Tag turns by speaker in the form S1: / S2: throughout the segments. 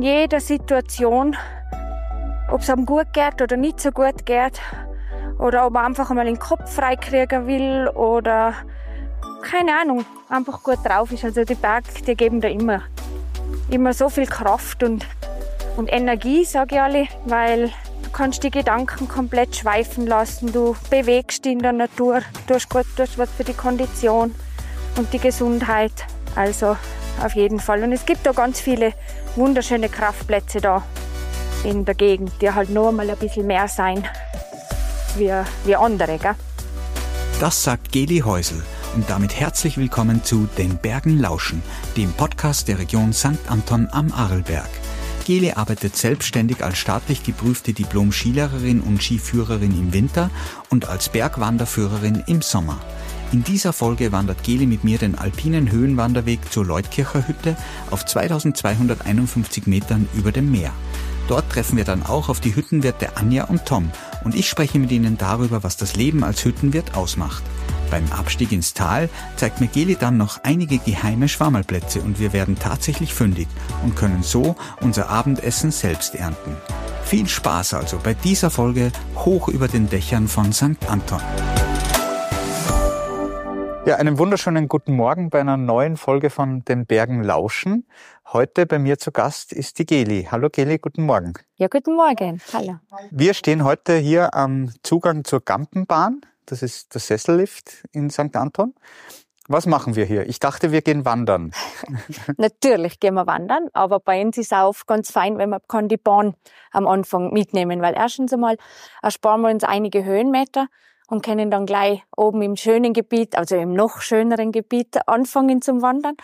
S1: in jeder Situation, ob es einem gut geht oder nicht so gut geht, oder ob man einfach mal den Kopf freikriegen will oder keine Ahnung, einfach gut drauf ist. Also die Berge, die geben da immer, immer so viel Kraft und, und Energie, sage ich alle, weil du kannst die Gedanken komplett schweifen lassen, du bewegst dich in der Natur, du hast gut, du hast was für die Kondition und die Gesundheit. Also auf jeden Fall. Und es gibt da ganz viele wunderschöne Kraftplätze da in der Gegend, die halt nur mal ein bisschen mehr sein wie, wie andere. Gell?
S2: Das sagt Geli Häusel und damit herzlich willkommen zu Den Bergen lauschen, dem Podcast der Region St. Anton am Arlberg. Geli arbeitet selbstständig als staatlich geprüfte Diplom-Skilehrerin und Skiführerin im Winter und als Bergwanderführerin im Sommer. In dieser Folge wandert Geli mit mir den alpinen Höhenwanderweg zur Leutkircher Hütte auf 2251 Metern über dem Meer. Dort treffen wir dann auch auf die Hüttenwirte Anja und Tom und ich spreche mit ihnen darüber, was das Leben als Hüttenwirt ausmacht. Beim Abstieg ins Tal zeigt mir Geli dann noch einige geheime Schwammerplätze und wir werden tatsächlich fündig und können so unser Abendessen selbst ernten. Viel Spaß also bei dieser Folge hoch über den Dächern von St. Anton. Ja, einen wunderschönen guten Morgen bei einer neuen Folge von Den Bergen Lauschen. Heute bei mir zu Gast ist die Geli. Hallo Geli, guten Morgen.
S1: Ja, guten Morgen. Hallo.
S2: Wir stehen heute hier am Zugang zur Gampenbahn. Das ist der Sessellift in St. Anton. Was machen wir hier? Ich dachte, wir gehen wandern.
S1: Natürlich gehen wir wandern, aber bei uns ist es auch ganz fein, wenn man kann die Bahn am Anfang mitnehmen, weil erstens einmal ersparen wir uns einige Höhenmeter und können dann gleich oben im schönen Gebiet, also im noch schöneren Gebiet anfangen zum Wandern.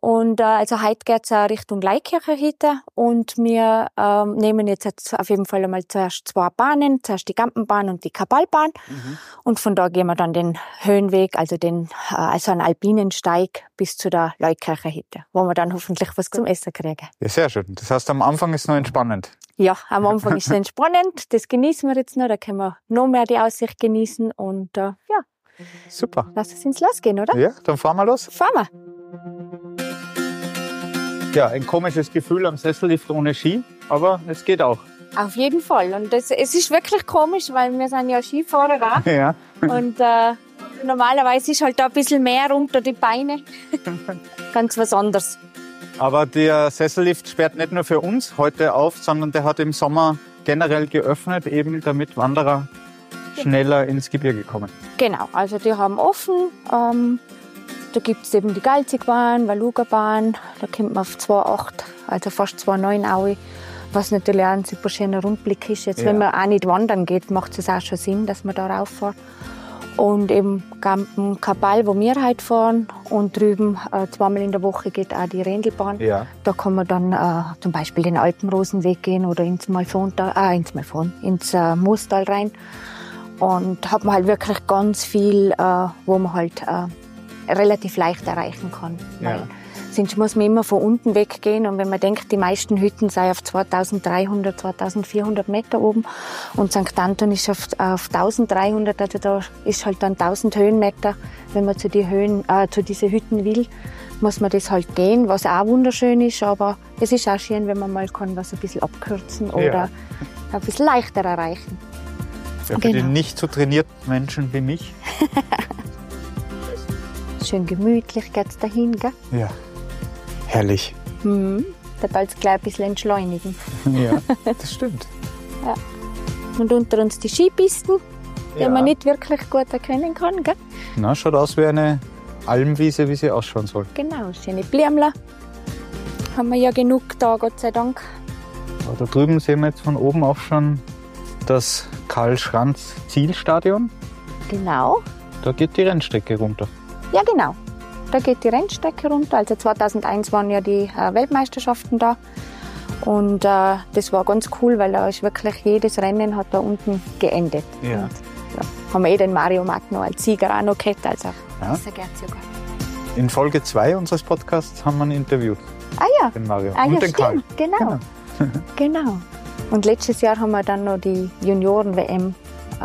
S1: Und äh, also heute geht's auch Richtung Leikircher Hütte und wir ähm, nehmen jetzt auf jeden Fall einmal zuerst zwei Bahnen, zuerst die Gampenbahn und die Kabalbahn mhm. und von da gehen wir dann den Höhenweg, also den äh, also einen alpinen Steig bis zu der Leukircher Hütte, wo wir dann hoffentlich was zum Essen kriegen.
S2: Ja, sehr schön. Das heißt, am Anfang ist es noch entspannend.
S1: Ja, am Anfang ist es entspannend. Das genießen wir jetzt noch. Da können wir noch mehr die Aussicht genießen und äh, ja.
S2: Super.
S1: Lass es ins Losgehen, oder?
S2: Ja, dann fahren wir los.
S1: Fahren wir.
S2: Ja, ein komisches Gefühl am Sessellift ohne Ski, aber es geht auch.
S1: Auf jeden Fall. Und das, es ist wirklich komisch, weil wir sind ja Skifahrer da.
S2: Ja.
S1: Und äh, normalerweise ist halt da ein bisschen mehr unter die Beine. Ganz was anderes.
S2: Aber der Sessellift sperrt nicht nur für uns heute auf, sondern der hat im Sommer generell geöffnet, eben damit Wanderer schneller ins Gebirge kommen.
S1: Genau, also die haben offen. Ähm, da gibt es eben die Galzigbahn, Valuga-Bahn, da kommt man auf 2,8, also fast 2,9 Aue, was natürlich auch ein super schöner Rundblick ist. Jetzt, ja. wenn man auch nicht wandern geht, macht es auch schon Sinn, dass man da rauffährt. Und eben Gampen Kabal, wo wir heute fahren. Und drüben äh, zweimal in der Woche geht auch die Rendelbahn.
S2: Ja.
S1: Da kann man dann äh, zum Beispiel den Alpenrosenweg gehen oder ins Malfontal, äh, ins Malfon, ins äh, Moostal rein. Und hat man halt wirklich ganz viel, äh, wo man halt äh, relativ leicht erreichen kann.
S2: Ja.
S1: Sonst muss man immer von unten weggehen. Und wenn man denkt, die meisten Hütten seien auf 2300, 2400 Meter oben und St. Anton ist auf, auf 1300, also da ist halt dann 1000 Höhenmeter. Wenn man zu, die Höhen, äh, zu diese Hütten will, muss man das halt gehen, was auch wunderschön ist. Aber es ist auch schön, wenn man mal kann was ein bisschen abkürzen oder ja. ein bisschen leichter erreichen.
S2: Ja, für genau. die nicht so trainierten Menschen wie mich.
S1: Schön gemütlich geht's dahin, gell?
S2: Ja. Herrlich.
S1: Mhm. Da bald gleich ein bisschen entschleunigen.
S2: Ja, das stimmt.
S1: ja. Und unter uns die Skipisten, die ja. man nicht wirklich gut erkennen kann, gell?
S2: Na, schaut aus wie eine Almwiese, wie sie ausschauen soll.
S1: Genau, schöne Blümler. Haben wir ja genug da, Gott sei Dank.
S2: Da drüben sehen wir jetzt von oben auch schon das Karl-Schranz Zielstadion.
S1: Genau.
S2: Da geht die Rennstrecke runter.
S1: Ja, genau. Da geht die Rennstrecke runter. Also 2001 waren ja die äh, Weltmeisterschaften da. Und äh, das war ganz cool, weil da ist wirklich jedes Rennen hat da unten geendet.
S2: Ja. Und,
S1: ja, haben wir eh den Mario Magno als Sieger auch noch gehabt. Also
S2: ja. sehr gern sogar. In Folge 2 unseres Podcasts haben wir ihn interviewt.
S1: Ah ja.
S2: Den Mario.
S1: Ah,
S2: und
S1: ja,
S2: den
S1: Karl. Genau. Genau. genau. Und letztes Jahr haben wir dann noch die Junioren-WM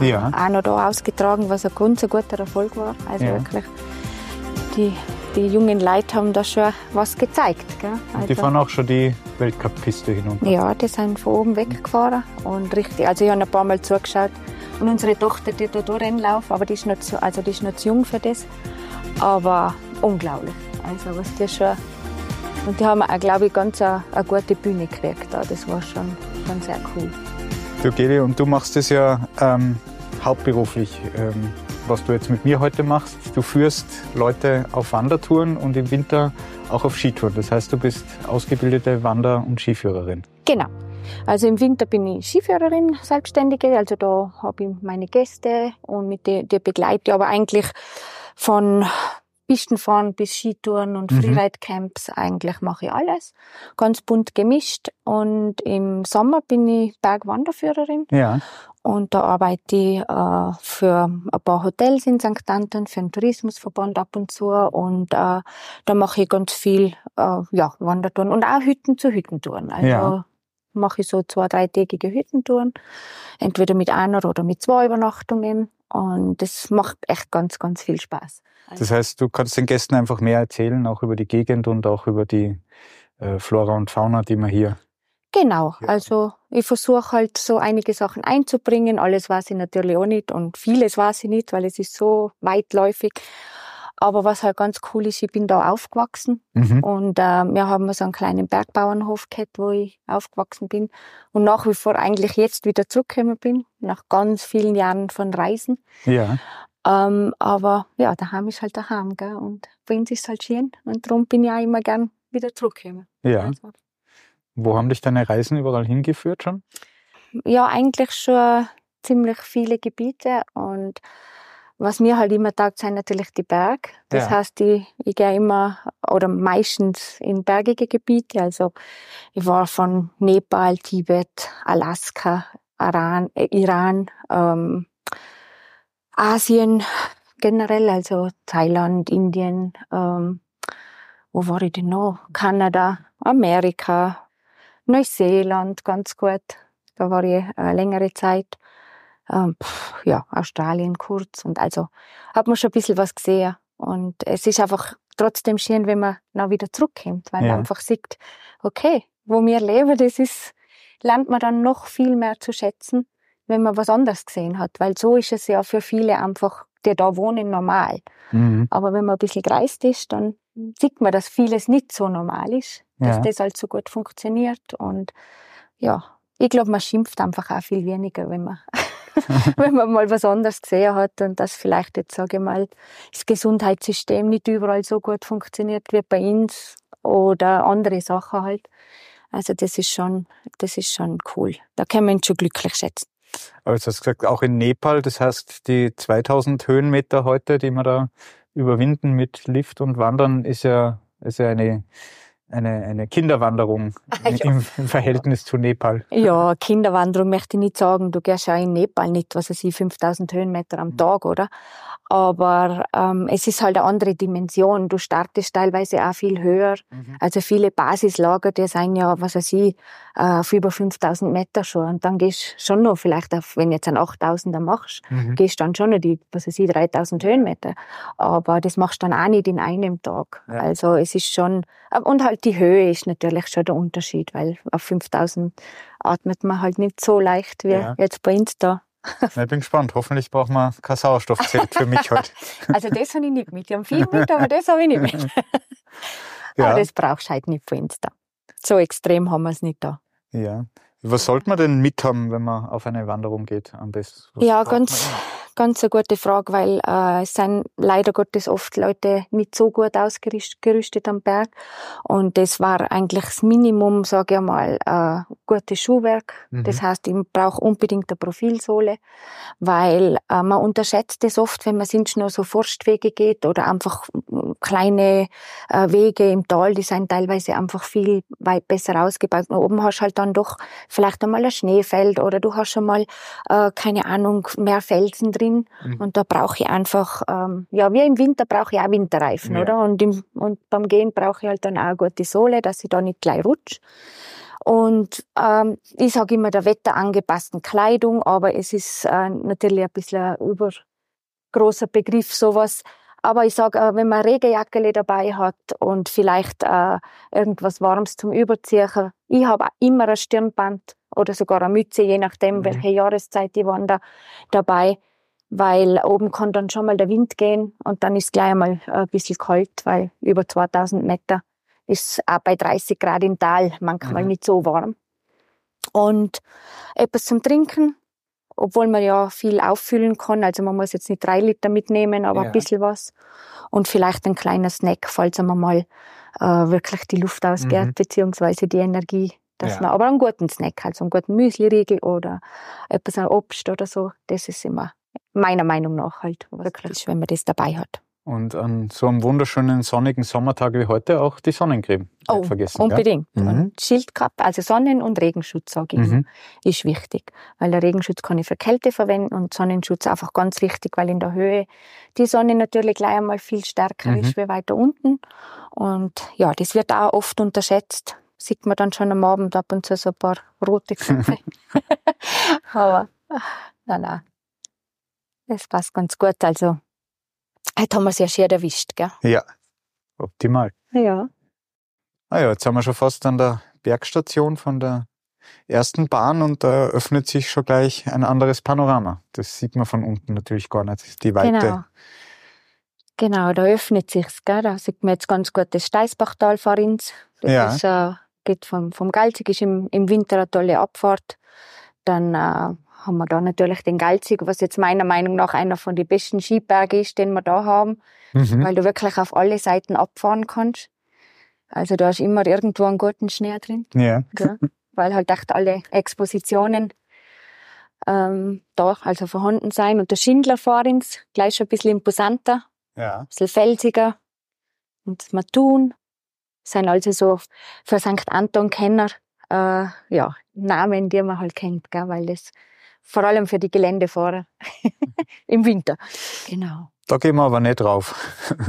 S1: äh,
S2: ja.
S1: auch noch da ausgetragen, was ein ganz guter Erfolg war. Also wirklich die die jungen Leute haben da schon was gezeigt.
S2: Also, die fahren auch schon die Weltcup-Piste hinunter?
S1: Ja, die sind von oben weggefahren und richtig, also ich habe ein paar Mal zugeschaut und unsere Tochter, die da Rennen laufen, aber die ist, noch zu, also die ist noch zu jung für das, aber unglaublich, also was die schon und die haben auch, glaube ich, ganz eine, eine gute Bühne gekriegt. Das war schon, schon sehr cool.
S2: Du, Geli, und du machst das ja ähm, hauptberuflich. Ähm, was du jetzt mit mir heute machst. Du führst Leute auf Wandertouren und im Winter auch auf Skitouren. Das heißt, du bist ausgebildete Wander- und Skiführerin.
S1: Genau. Also im Winter bin ich Skiführerin, Selbstständige. Also da habe ich meine Gäste und mit der, der begleite ich aber eigentlich von Pistenfahren bis Skitouren und mhm. Freeride-Camps. Eigentlich mache ich alles. Ganz bunt gemischt. Und im Sommer bin ich Bergwanderführerin.
S2: Ja.
S1: Und da arbeite ich äh, für ein paar Hotels in St. Anton, für den Tourismusverband ab und zu. Und äh, da mache ich ganz viel äh, ja, Wandertouren und auch Hütten zu Hüttentouren. Also ja. mache ich so zwei, dreitägige Hüttentouren. Entweder mit einer oder mit zwei Übernachtungen. Und das macht echt ganz, ganz viel Spaß.
S2: Das heißt, du kannst den Gästen einfach mehr erzählen, auch über die Gegend und auch über die äh, Flora und Fauna, die man hier
S1: Genau, also ich versuche halt so einige Sachen einzubringen. Alles weiß ich natürlich auch nicht und vieles weiß ich nicht, weil es ist so weitläufig. Aber was halt ganz cool ist, ich bin da aufgewachsen mhm. und äh, wir haben so einen kleinen Bergbauernhof gehabt, wo ich aufgewachsen bin und nach wie vor eigentlich jetzt wieder zurückgekommen bin, nach ganz vielen Jahren von Reisen.
S2: Ja.
S1: Ähm, aber ja, daheim ist halt daheim, gell? und bei uns ist halt schön und darum bin ich auch immer gern wieder zurückgekommen.
S2: Ja. Also. Wo haben dich deine Reisen überall hingeführt schon?
S1: Ja, eigentlich schon ziemlich viele Gebiete und was mir halt immer taugt, sind natürlich die Berge. Das ja. heißt, ich, ich gehe immer oder meistens in bergige Gebiete. Also ich war von Nepal, Tibet, Alaska, Iran, äh, Iran ähm, Asien generell, also Thailand, Indien, ähm, wo war ich denn noch? Kanada, Amerika, Neuseeland ganz gut. Da war ich eine längere Zeit. Ähm, pff, ja, Australien kurz. Und also hat man schon ein bisschen was gesehen. Und es ist einfach trotzdem schön, wenn man noch wieder zurückkommt, weil ja. man einfach sieht, okay, wo wir leben, das ist, lernt man dann noch viel mehr zu schätzen, wenn man was anderes gesehen hat. Weil so ist es ja für viele einfach, die da wohnen, normal. Mhm. Aber wenn man ein bisschen gereist ist, dann sieht man, dass vieles nicht so normal ist dass ja. das halt so gut funktioniert. Und ja, ich glaube, man schimpft einfach auch viel weniger, wenn man, wenn man mal was anderes gesehen hat und dass vielleicht jetzt, sage ich mal, das Gesundheitssystem nicht überall so gut funktioniert wie bei uns oder andere Sachen halt. Also das ist schon, das ist schon cool. Da kann man ihn schon glücklich schätzen.
S2: Aber jetzt hast du gesagt, auch in Nepal, das heißt, die 2000 Höhenmeter heute, die wir da überwinden mit Lift und Wandern, ist ja, ist ja eine eine, eine Kinderwanderung ja. im, im, Verhältnis zu Nepal.
S1: Ja, Kinderwanderung möchte ich nicht sagen. Du gehst ja in Nepal nicht, was weiß ich, 5000 Höhenmeter am mhm. Tag, oder? Aber ähm, es ist halt eine andere Dimension. Du startest teilweise auch viel höher. Mhm. Also viele Basislager, die sind ja, was weiß ich, äh, auf über 5000 Meter schon. Und dann gehst du schon noch, vielleicht auf, wenn du jetzt einen 8000er machst, mhm. gehst dann schon noch die, was weiß ich, 3000 Höhenmeter. Aber das machst du dann auch nicht in einem Tag. Ja. Also es ist schon, und halt die Höhe ist natürlich schon der Unterschied, weil auf 5000 atmet man halt nicht so leicht wie ja. jetzt bei uns da.
S2: Ich bin gespannt. Hoffentlich braucht man kein Sauerstoffzelt für mich heute.
S1: Also das habe ich nicht mit. Ich habe viel mit, aber das habe ich nicht mit. Ja. Aber das brauchst du halt nicht für uns da. So extrem haben wir es nicht da.
S2: Ja. Was sollte man denn mithaben, wenn man auf eine Wanderung geht am besten? Was
S1: ja, ganz, ganz eine gute Frage, weil äh, es sind leider Gottes oft Leute nicht so gut ausgerüstet am Berg. Und das war eigentlich das Minimum, sage ich mal, äh, gutes Schuhwerk. Mhm. Das heißt, ich brauche unbedingt eine Profilsohle, weil äh, man unterschätzt es oft, wenn man sonst nur so Forstwege geht oder einfach kleine äh, Wege im Tal, die sind teilweise einfach viel weit besser ausgebaut. Und oben hast du halt dann doch vielleicht einmal ein Schneefeld oder du hast schon mal, äh, keine Ahnung, mehr Felsen drin. Mhm. Und da brauche ich einfach, ähm, ja, wie im Winter brauche ich auch Winterreifen, ja. oder? Und, im, und beim Gehen brauche ich halt dann auch eine gute Sohle, dass ich da nicht gleich rutsche. Und ähm, ich sage immer der wetterangepassten Kleidung, aber es ist äh, natürlich ein bisschen ein übergroßer Begriff, sowas. Aber ich sage, äh, wenn man Regenjacke dabei hat und vielleicht äh, irgendwas Warmes zum Überziehen, ich habe immer ein Stirnband oder sogar eine Mütze, je nachdem, mhm. welche Jahreszeit ich wandere, dabei, weil oben kann dann schon mal der Wind gehen und dann ist gleich einmal ein bisschen kalt, weil über 2000 Meter ist auch bei 30 Grad im Tal manchmal mhm. nicht so warm. Und etwas zum Trinken, obwohl man ja viel auffüllen kann. Also man muss jetzt nicht drei Liter mitnehmen, aber ja. ein bisschen was. Und vielleicht ein kleiner Snack, falls man mal äh, wirklich die Luft ausgeht, mhm. beziehungsweise die Energie. Dass ja. man, aber einen guten Snack, also einen guten Müsli-Riegel oder etwas an Obst oder so, das ist immer meiner Meinung nach halt wirklich, wenn man das dabei hat.
S3: Und an so einem wunderschönen sonnigen Sommertag wie heute auch die Sonnencreme.
S1: Oh, vergessen, unbedingt. Mhm. Und Schildkappe, also Sonnen- und Regenschutz, sage ich, mhm. ist wichtig. Weil der Regenschutz kann ich für Kälte verwenden und Sonnenschutz einfach ganz wichtig, weil in der Höhe die Sonne natürlich gleich einmal viel stärker mhm. ist wie weiter unten. Und ja, das wird auch oft unterschätzt. Sieht man dann schon am Abend ab und zu so ein paar rote Knöpfe. Aber, nein, nein. Das passt ganz gut. Also, Heute haben wir es ja schön erwischt, gell?
S3: Ja, optimal.
S1: Ja.
S3: Ah ja, jetzt haben wir schon fast an der Bergstation von der ersten Bahn und da öffnet sich schon gleich ein anderes Panorama. Das sieht man von unten natürlich gar nicht, die Weite.
S1: Genau. Genau, da öffnet sich's, gell? Da sieht man jetzt ganz gut das Steißbachtal vor uns. Das ja. ist, äh, geht vom, vom Galzig, ist im, im Winter eine tolle Abfahrt. Dann äh, haben wir da natürlich den Galzig, was jetzt meiner Meinung nach einer von den besten Skiberge ist, den wir da haben, mhm. weil du wirklich auf alle Seiten abfahren kannst. Also da ist immer irgendwo einen guten Schnee drin.
S3: Ja.
S1: ja weil halt echt alle Expositionen ähm, da also vorhanden sein. Und der Schindler vor uns, gleich schon ein bisschen imposanter,
S3: ja. ein
S1: bisschen felsiger. Und das Matun sind also so für St. Anton Kenner äh, ja, Namen, die man halt kennt, gell, weil das vor allem für die Geländefahrer im Winter. Genau.
S3: Da gehen wir aber nicht drauf.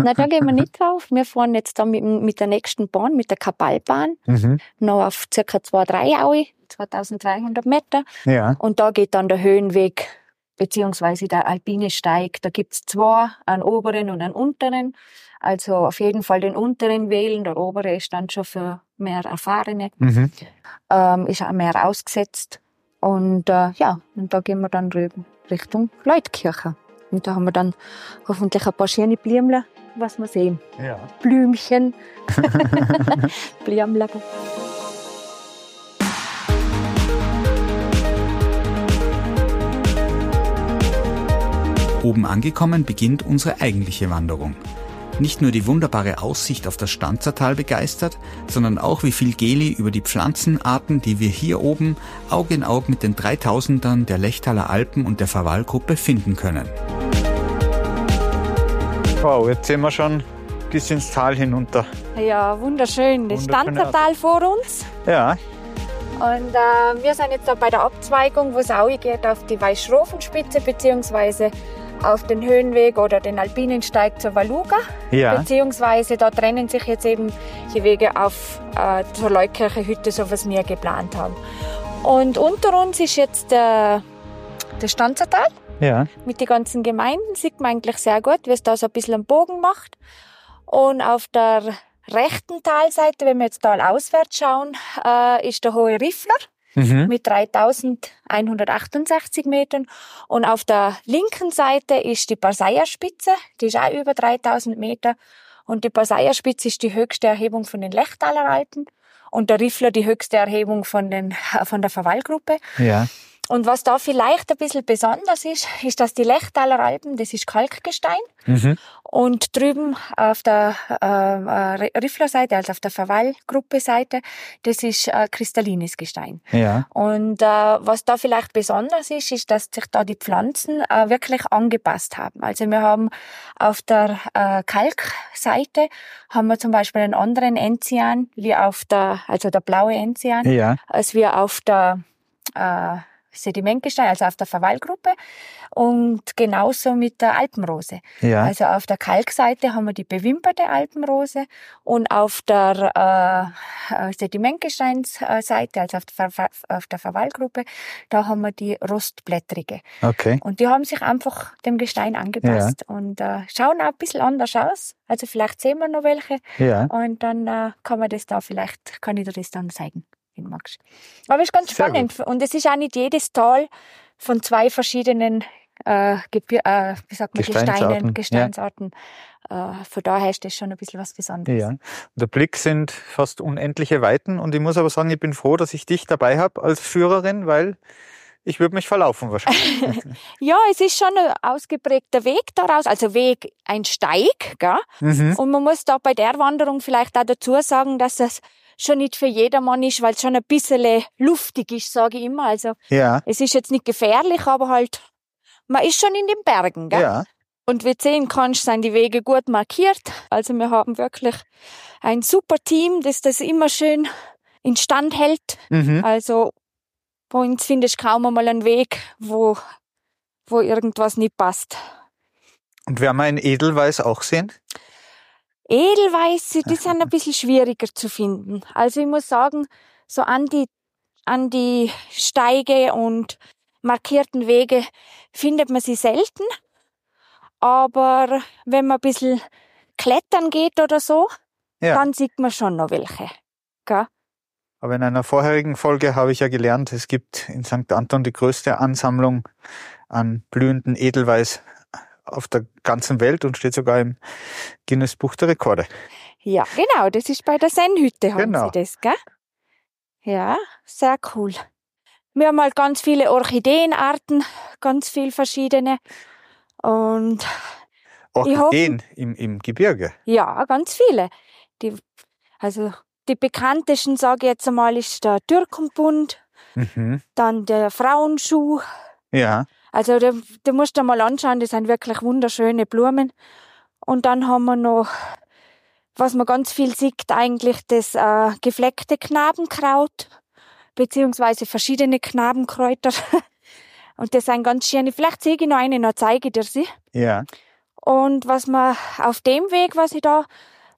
S1: Nein, da gehen wir nicht drauf. Wir fahren jetzt da mit, mit der nächsten Bahn, mit der Kapalbahn, mhm. noch auf circa 2-3 Aue, 2300 Meter.
S3: Ja.
S1: Und da geht dann der Höhenweg beziehungsweise der alpine Steig. Da gibt's zwei, einen oberen und einen unteren. Also auf jeden Fall den unteren wählen. Der obere ist dann schon für mehr Erfahrene. Mhm. Ähm, ist auch mehr ausgesetzt. Und äh, ja, und da gehen wir dann drüben Richtung Leutkirche. Und da haben wir dann hoffentlich ein paar schöne Blümchen, was wir sehen.
S3: Ja.
S1: Blümchen. Blümchen.
S2: Oben angekommen beginnt unsere eigentliche Wanderung. Nicht nur die wunderbare Aussicht auf das Stanzertal begeistert, sondern auch wie viel Geli über die Pflanzenarten, die wir hier oben Aug in Aug mit den 3000ern der Lechtaler Alpen und der Verwallgruppe finden können.
S3: Wow, jetzt sehen wir schon bis ins Tal hinunter.
S1: Ja, wunderschön. Das Stanzertal vor uns.
S3: Ja.
S1: Und äh, wir sind jetzt da bei der Abzweigung, wo es auch geht auf die Weißschrofenspitze beziehungsweise auf den Höhenweg oder den Alpinensteig zur Valuga.
S3: Ja.
S1: Beziehungsweise da trennen sich jetzt eben die Wege auf äh, zur Leutkirche Hütte, so was wir geplant haben. Und unter uns ist jetzt der, der Stanzertal.
S3: Ja.
S1: Mit den ganzen Gemeinden sieht man eigentlich sehr gut, wie es da so ein bisschen einen Bogen macht. Und auf der rechten Talseite, wenn wir jetzt talauswärts schauen, äh, ist der Hohe Riffler mhm. mit 3168 Metern. Und auf der linken Seite ist die Barseierspitze, die ist auch über 3000 Meter. Und die Barseierspitze ist die höchste Erhebung von den Lechtaler Alpen und der Riffler die höchste Erhebung von, den, von der Verwallgruppe.
S3: Ja.
S1: Und was da vielleicht ein bisschen besonders ist, ist, dass die Lechtaler Alpen, das ist Kalkgestein. Mhm. Und drüben auf der äh, äh Rifflerseite, also auf der Verwallgruppe-Seite, das ist äh, kristallines Gestein.
S3: Ja.
S1: Und äh, was da vielleicht besonders ist, ist, dass sich da die Pflanzen äh, wirklich angepasst haben. Also wir haben auf der äh, Kalkseite haben wir zum Beispiel einen anderen Enzian, wie auf der, also der blaue Enzian,
S3: ja.
S1: als wir auf der äh, Sedimentgestein, also auf der Verwallgruppe und genauso mit der Alpenrose.
S3: Ja.
S1: Also auf der Kalkseite haben wir die bewimperte Alpenrose und auf der äh, Sedimentgesteinsseite, also auf der, Ver auf der Verwallgruppe, da haben wir die rostblättrige.
S3: Okay.
S1: Und die haben sich einfach dem Gestein angepasst und äh, schauen auch ein bisschen anders aus. Also vielleicht sehen wir noch welche
S3: Ja.
S1: und dann äh, kann man das da vielleicht, kann ich dir das dann zeigen, du magst. Aber es ist ganz
S3: Sehr
S1: spannend und es ist auch nicht jedes Tal von zwei verschiedenen äh, Gebir äh, wie sagt man,
S3: Gesteinsarten,
S1: Gesteinen, Gesteinsarten. Äh, von daher ist das schon ein bisschen was Besonderes.
S3: Ja. Der Blick sind fast unendliche Weiten und ich muss aber sagen, ich bin froh, dass ich dich dabei habe als Führerin, weil ich würde mich verlaufen wahrscheinlich.
S1: Ja, es ist schon ein ausgeprägter Weg daraus, also Weg, ein Steig, gell?
S3: mhm.
S1: Und man muss da bei der Wanderung vielleicht auch dazu sagen, dass das schon nicht für jedermann ist, weil es schon ein bisschen luftig ist, sage ich immer. Also
S3: Ja.
S1: es ist jetzt nicht gefährlich, aber halt, man ist schon in den Bergen, gell?
S3: Ja.
S1: Und wie sehen kannst, sind die Wege gut markiert. Also wir haben wirklich ein super Team, das das immer schön instand hält.
S3: Mhm.
S1: Also bei uns findest du kaum einmal einen Weg, wo, wo irgendwas nicht passt.
S3: Und werden wir in Edelweiß auch sehen?
S1: Edelweiße, die sind ein bisschen schwieriger zu finden. Also ich muss sagen, so an die, an die Steige und markierten Wege findet man sie selten. Aber wenn man ein bisschen klettern geht oder so,
S3: Ja.
S1: dann sieht man schon noch welche. Gell?
S3: Aber in einer vorherigen Folge habe ich ja gelernt, es gibt in St. Anton die größte Ansammlung an blühenden Edelweiß auf der ganzen Welt und steht sogar im Guinness Buch der Rekorde.
S1: Ja, genau, das ist bei der Sennhütte haben
S3: Genau.
S1: sie das, gell? Ja, sehr cool. Wir haben halt ganz viele Orchideenarten, ganz viel verschiedene. Und Ich hoffe-
S3: Orchideen im, im Gebirge.
S1: ja, ganz viele. Die, also die bekanntesten, sage ich jetzt einmal, ist der Türkenbund,
S3: Mhm.
S1: dann der Frauenschuh.
S3: Ja.
S1: Also da, da musst du mal anschauen, das sind wirklich wunderschöne Blumen. Und dann haben wir noch, was man ganz viel sieht, eigentlich das äh, gefleckte Knabenkraut, beziehungsweise verschiedene Knabenkräuter. Und das sind ganz schöne. Vielleicht sehe ich noch eine, dann zeige ich dir sie.
S3: Ja.
S1: Und was man auf dem Weg, was ich da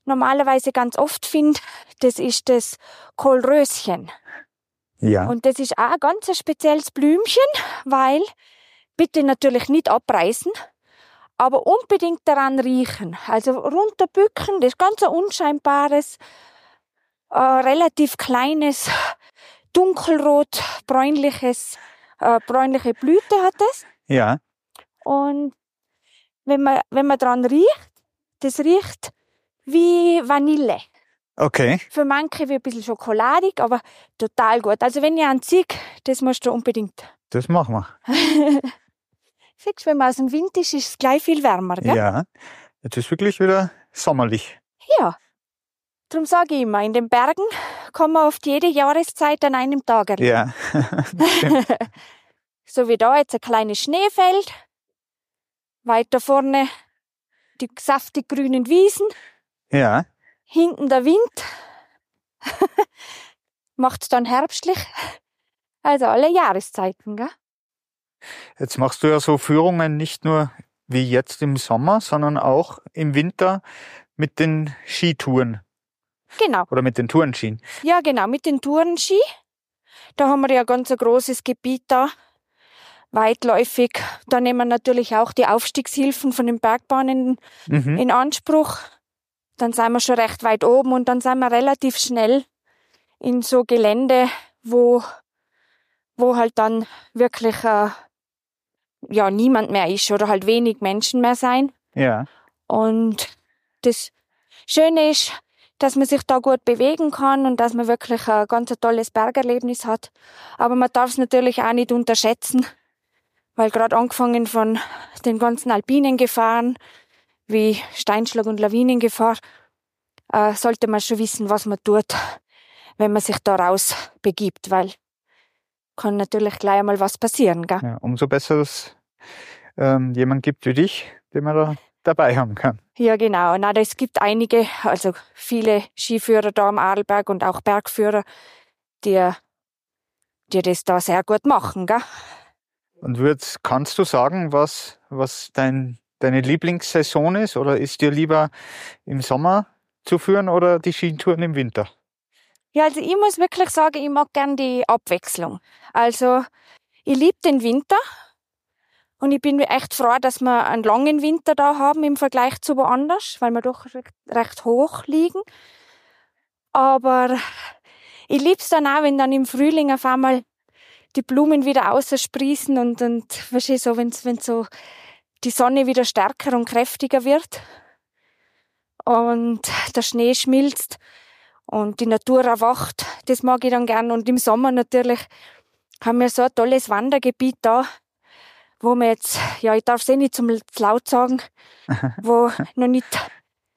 S1: normalerweise ganz oft finde, das ist das Kohlröschen.
S3: Ja.
S1: Und das ist auch ein ganz spezielles Blümchen, weil bitte natürlich nicht abreißen, aber unbedingt daran riechen. Also runterbücken, das ist ganz ein unscheinbares, äh, relativ kleines, dunkelrot, bräunliches, äh, bräunliche Blüte hat es.
S3: Ja.
S1: Und wenn man, wenn man dran riecht, das riecht wie Vanille.
S3: Okay.
S1: Für manche wie ein bisschen schokoladig, aber total gut. Also wenn ihr einen Sieg, das musst du unbedingt.
S3: Das machen wir.
S1: Siehst du, wenn man aus dem Wind ist, ist es gleich viel wärmer, gell?
S3: Ja. Jetzt ist wirklich wieder sommerlich.
S1: Ja. Darum sage ich immer, in den Bergen kann man oft jede Jahreszeit an einem Tag erleben.
S3: Ja.
S1: So wie da jetzt ein kleines Schneefeld. Weiter vorne die saftig grünen Wiesen.
S3: Ja.
S1: Hinten der Wind. Macht's dann herbstlich. Also alle Jahreszeiten, gell?
S3: Jetzt machst du ja so Führungen nicht nur wie jetzt im Sommer, sondern auch im Winter mit den Skitouren
S1: Genau.
S3: oder mit den Tourenskien.
S1: Ja, genau, mit den Tourenski. Da haben wir ja ganz ein großes Gebiet da. Weitläufig. Da nehmen wir natürlich auch die Aufstiegshilfen von den Bergbahnen
S3: Mhm.
S1: in Anspruch. Dann sind wir schon recht weit oben und dann sind wir relativ schnell in so Gelände, wo, wo halt dann wirklich äh, ja niemand mehr ist oder halt wenig Menschen mehr sein.
S3: Ja.
S1: Und das Schöne ist, dass man sich da gut bewegen kann und dass man wirklich ein ganz tolles Bergerlebnis hat. Aber man darf es natürlich auch nicht unterschätzen, weil gerade angefangen von den ganzen alpinen Gefahren wie Steinschlag und Lawinengefahr, äh, sollte man schon wissen, was man tut, wenn man sich da raus begibt, weil kann natürlich gleich einmal was passieren, gell?
S3: ja. Umso besser, dass ähm, jemand gibt wie dich, den man da dabei haben kann.
S1: Ja, genau. Na, es gibt einige, also viele Skiführer da am Arlberg und auch Bergführer, die die das da sehr gut machen. Gell?
S3: Und würd, kannst du sagen, was, was dein, deine Lieblingssaison ist? Oder ist dir lieber im Sommer zu führen oder die Skitouren im Winter?
S1: Ja, also ich muss wirklich sagen, ich mag gern die Abwechslung. Also ich liebe den Winter und ich bin echt froh, dass wir einen langen Winter da haben im Vergleich zu woanders, weil wir doch recht hoch liegen. Aber ich lieb's dann auch, wenn dann im Frühling auf einmal die Blumen wieder aussprießen und, und weißt du, so, wenn, wenn so die Sonne wieder stärker und kräftiger wird und der Schnee schmilzt und die Natur erwacht. Das mag ich dann gern. Und im Sommer natürlich haben wir so ein tolles Wandergebiet da, wo wir jetzt, ja, ich darf es eh nicht zum laut sagen, wo noch nicht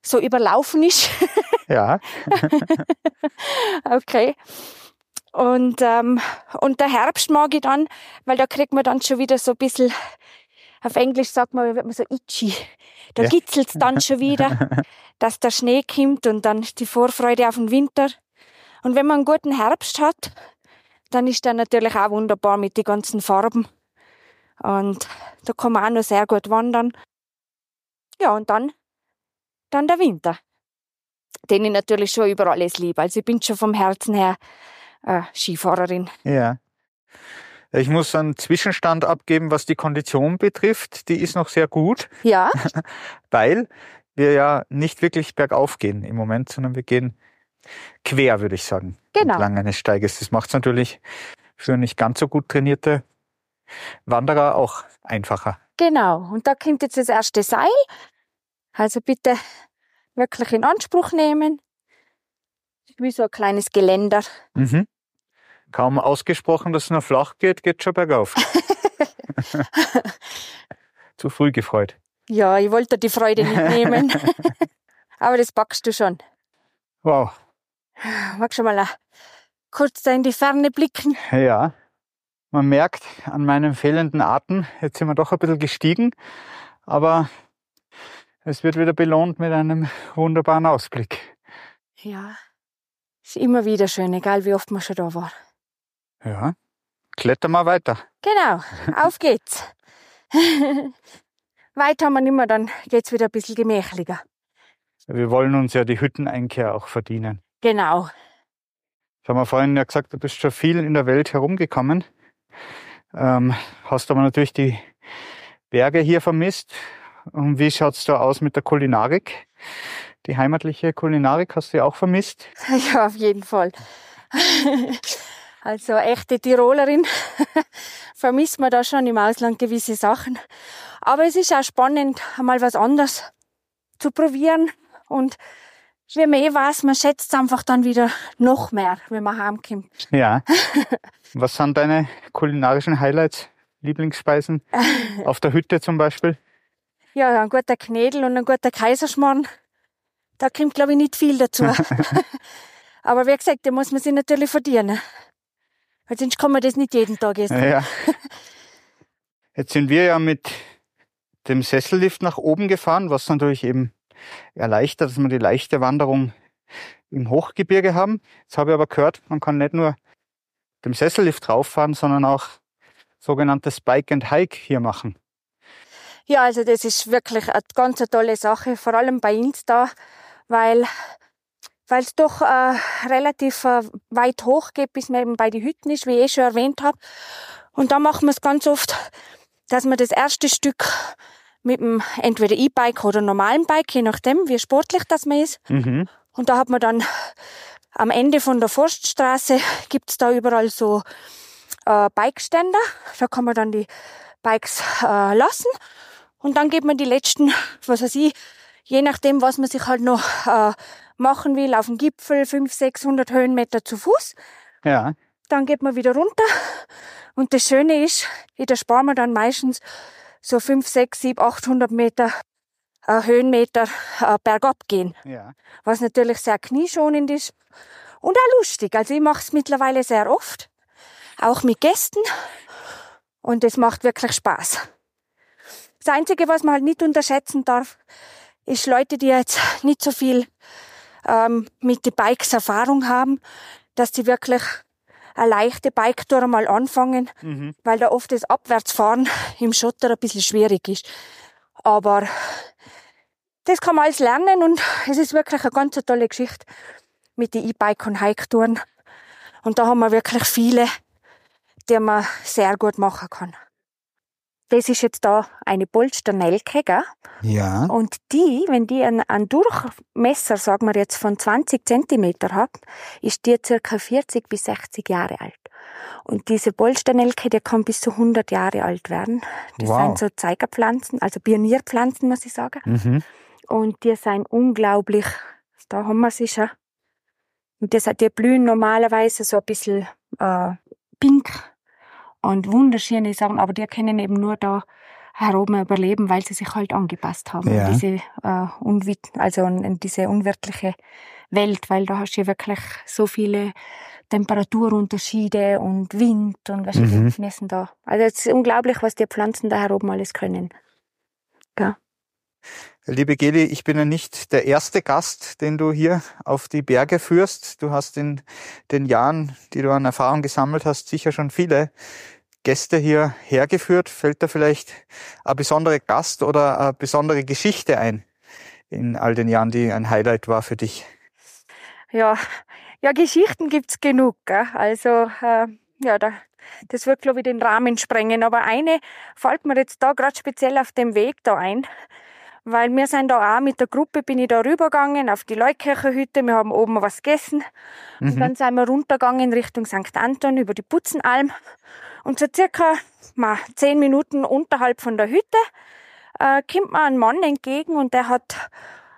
S1: so überlaufen ist.
S3: Ja.
S1: okay. Und, ähm, und der Herbst mag ich dann, weil da kriegt man dann schon wieder so ein bisschen, auf Englisch sagt man, wird man so itchy. Da ja. kitzelt's dann schon wieder, dass der Schnee kommt und dann die Vorfreude auf den Winter. Und wenn man einen guten Herbst hat, dann ist der natürlich auch wunderbar mit den ganzen Farben. Und da kann man auch noch sehr gut wandern. Ja, und dann, dann der Winter. Den ich natürlich schon über alles liebe. Also ich bin schon vom Herzen her äh, Skifahrerin.
S3: Ja. Ich muss einen Zwischenstand abgeben, was die Kondition betrifft. Die ist noch sehr gut.
S1: Ja.
S3: Weil wir ja nicht wirklich bergauf gehen im Moment, sondern wir gehen quer, würde ich sagen.
S1: Genau.
S3: Entlang eines Steiges. Das macht es natürlich für nicht ganz so gut trainierte Wanderer auch einfacher.
S1: Genau. Und da kommt jetzt das erste Seil. Also bitte wirklich in Anspruch nehmen. Wie so ein kleines Geländer.
S3: Mhm. Kaum ausgesprochen, dass es noch flach geht, geht schon bergauf. Zu früh gefreut.
S1: Ja, ich wollte die Freude nicht nehmen. Aber das packst du schon.
S3: Wow.
S1: Magst du mal kurz da in die Ferne blicken?
S3: Ja. Man merkt an meinem fehlenden Atem, jetzt sind wir doch ein bisschen gestiegen, aber es wird wieder belohnt mit einem wunderbaren Ausblick.
S1: Ja, ist immer wieder schön, egal wie oft man schon da war.
S3: Ja, klettern wir weiter.
S1: Genau, auf geht's. Weiter haben wir nicht mehr, dann geht's wieder ein bisschen gemächlicher.
S3: Wir wollen uns ja die Hütteneinkehr auch verdienen.
S1: Genau.
S3: Ich habe mir vorhin ja gesagt, du bist schon viel in der Welt herumgekommen. Ähm, hast aber natürlich die Berge hier vermisst. Und wie schaut's da aus mit der Kulinarik? Die heimatliche Kulinarik hast du ja auch vermisst?
S1: Ja, auf jeden Fall. Also echte Tirolerin vermisst man da schon im Ausland gewisse Sachen. Aber es ist auch spannend, einmal was anderes zu probieren. Und wie man eh weiß, man schätzt einfach dann wieder noch mehr, wenn man heimkommt.
S3: Ja. Was sind deine kulinarischen Highlights, Lieblingsspeisen? Auf der Hütte zum Beispiel?
S1: Ja, ein guter Knädel und ein guter Kaiserschmarrn. Da kommt, glaube ich, nicht viel dazu. Aber wie gesagt, da muss man sich natürlich verdienen. Weil sonst kann man das nicht jeden Tag essen.
S3: Ja. Jetzt sind wir ja mit dem Sessellift nach oben gefahren, was natürlich eben erleichtert, dass wir die leichte Wanderung im Hochgebirge haben. Jetzt habe ich aber gehört, man kann nicht nur dem Sessellift rauffahren, sondern auch sogenanntes Bike and Hike hier machen.
S1: Ja, also das ist wirklich eine ganz tolle Sache, vor allem bei uns da, weil weil es doch äh, relativ äh, weit hoch geht, bis man eben bei den Hütten ist, wie ich eh schon erwähnt habe. Und da machen wir es ganz oft, dass man das erste Stück mit dem entweder E-Bike oder normalen Bike, je nachdem, wie sportlich das man ist.
S3: Mhm.
S1: Und da hat man dann am Ende von der Forststraße gibt's da überall so äh, Bikeständer. Da kann man dann die Bikes äh, lassen. Und dann geht man die letzten, was weiß ich, je nachdem, was man sich halt noch äh, machen will, auf dem Gipfel 500, 600 Höhenmeter zu Fuß.
S3: Ja.
S1: Dann geht man wieder runter. Und das Schöne ist, da sparen wir dann meistens so 5, 6, 7, 800 Meter äh, Höhenmeter äh, bergab gehen.
S3: Ja.
S1: Was natürlich sehr knieschonend ist und auch lustig. Also ich mache es mittlerweile sehr oft, auch mit Gästen und es macht wirklich Spaß. Das Einzige, was man halt nicht unterschätzen darf, ist Leute, die jetzt nicht so viel ähm, mit den Bikes Erfahrung haben, dass sie wirklich eine leichte Biketour mal anfangen,
S3: Mhm.
S1: weil da oft das Abwärtsfahren im Schotter ein bisschen schwierig ist. Aber das kann man alles lernen und es ist wirklich eine ganz tolle Geschichte mit den E-Bike- und Hike-Touren. Und da haben wir wirklich viele, die man sehr gut machen kann. Das ist jetzt da eine Polsternelke, gell?
S3: Ja.
S1: Und die, wenn die einen, einen Durchmesser, sagen wir jetzt, von 20 Zentimeter hat, ist die circa 40 bis 60 Jahre alt. Und diese Polsternelke, die kann bis zu 100 Jahre alt werden. Das
S3: Wow.
S1: sind so Zeigerpflanzen, also Pionierpflanzen, muss ich sagen.
S3: Mhm.
S1: Und die sind unglaublich, da haben wir sie schon. Und die, sind- die blühen normalerweise so ein bisschen äh, pink und wunderschöne Sachen, aber die können eben nur da heroben überleben, weil sie sich halt angepasst haben
S3: Ja.
S1: an diese, äh, unwit also an, an diese unwirtliche Welt, weil da hast du ja wirklich so viele Temperaturunterschiede und Wind und was
S3: Mhm.
S1: müssen da. Also es ist unglaublich, was die Pflanzen da heroben alles können.
S3: Liebe Geli, ich bin ja nicht der erste Gast, den du hier auf die Berge führst. Du hast in den Jahren, die du an Erfahrung gesammelt hast, sicher schon viele Gäste hier hergeführt. Fällt da vielleicht ein besonderer Gast oder eine besondere Geschichte ein in all den Jahren, die ein Highlight war für dich?
S1: Ja, ja, Geschichten gibt's genug. Gell? Also äh, ja, da, das wird glaube ich den Rahmen sprengen. Aber eine fällt mir jetzt da gerade speziell auf dem Weg da ein, weil wir sind da auch mit der Gruppe bin ich da rübergegangen auf die Leukircherhütte. Wir haben oben was gegessen und
S3: Mhm.
S1: dann sind wir runtergegangen Richtung St. Anton über die Putzenalm und so circa mal zehn Minuten unterhalb von der Hütte äh, kommt mir ein Mann entgegen und der hat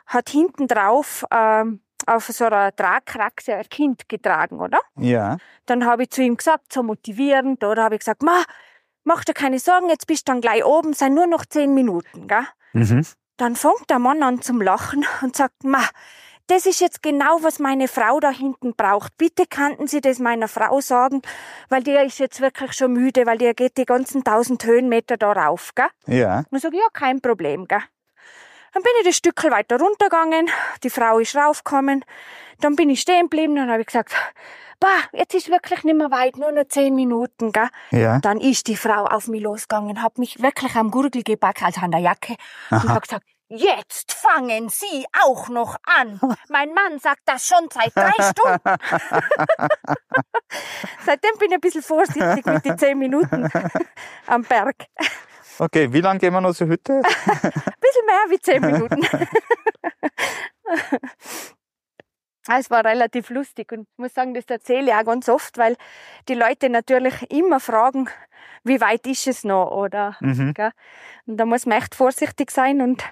S1: hat hinten drauf ähm, auf so einer Tragkraxe ein Kind getragen, oder?
S3: Ja.
S1: Dann habe ich zu ihm gesagt, so motivierend, oder habe ich gesagt, ma, mach dir keine Sorgen, jetzt bist du dann gleich oben, sind nur noch zehn Minuten, gell?
S3: Mhm.
S1: Dann fängt der Mann an zum Lachen und sagt, ma, das ist jetzt genau, was meine Frau da hinten braucht. Bitte könnten Sie das meiner Frau sagen, weil die ist jetzt wirklich schon müde, weil die geht die ganzen tausend Höhenmeter da rauf, gell?
S3: Ja.
S1: Und ich sage, ja, kein Problem, gell. Dann bin ich das Stück weiter runtergegangen, die Frau ist raufgekommen, dann bin ich stehen geblieben, dann habe ich gesagt, bah, jetzt ist wirklich nicht mehr weit, nur noch zehn Minuten, gell.
S3: Ja.
S1: Dann ist die Frau auf mich losgegangen, hat mich wirklich am Gurgel gepackt, also an der Jacke, und hat gesagt, jetzt fangen Sie auch noch an. Mein Mann sagt das schon seit drei Stunden. Seitdem bin ich ein bisschen vorsichtig mit den zehn Minuten am Berg.
S3: Okay, wie lange gehen wir noch zur Hütte?
S1: bisschen mehr wie zehn Minuten. Es war relativ lustig und ich muss sagen, das erzähle ich auch ganz oft, weil die Leute natürlich immer fragen, wie weit ist es noch, oder?
S3: Mhm.
S1: Und da muss man echt vorsichtig sein und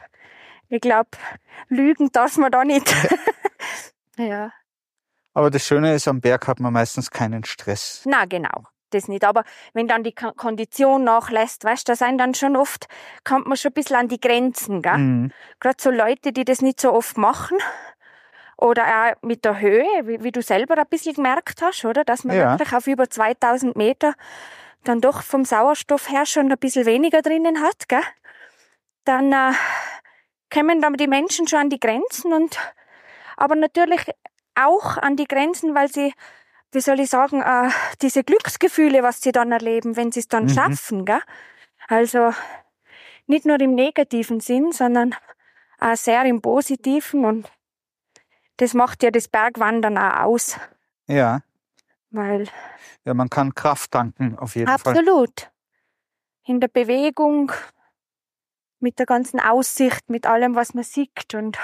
S1: ich glaube, lügen darf man da nicht. ja,
S3: Aber das Schöne ist, am Berg hat man meistens keinen Stress.
S1: na genau. Das nicht. Aber wenn dann die Ko- Kondition nachlässt, weißt du, da sind dann schon oft, kommt man schon ein bisschen an die Grenzen, gell?
S3: Mhm.
S1: gerade so Leute, die das nicht so oft machen. Oder auch mit der Höhe, wie, wie du selber ein bisschen gemerkt hast, oder? Dass man
S3: Ja.
S1: wirklich auf über 2000 Meter dann doch vom Sauerstoff her schon ein bisschen weniger drinnen hat, gell? Dann äh, kommen dann die Menschen schon an die Grenzen und aber natürlich auch an die Grenzen, weil sie, wie soll ich sagen, äh, diese Glücksgefühle, was sie dann erleben, wenn sie es dann
S3: Mhm.
S1: schaffen, gell? Also nicht nur im negativen Sinn, sondern auch sehr im positiven und das macht ja das Bergwandern auch aus,
S3: Ja.
S1: weil
S3: Ja, man kann Kraft tanken, auf jeden Fall.
S1: absolut in der Bewegung, mit der ganzen Aussicht, mit allem, was man sieht und,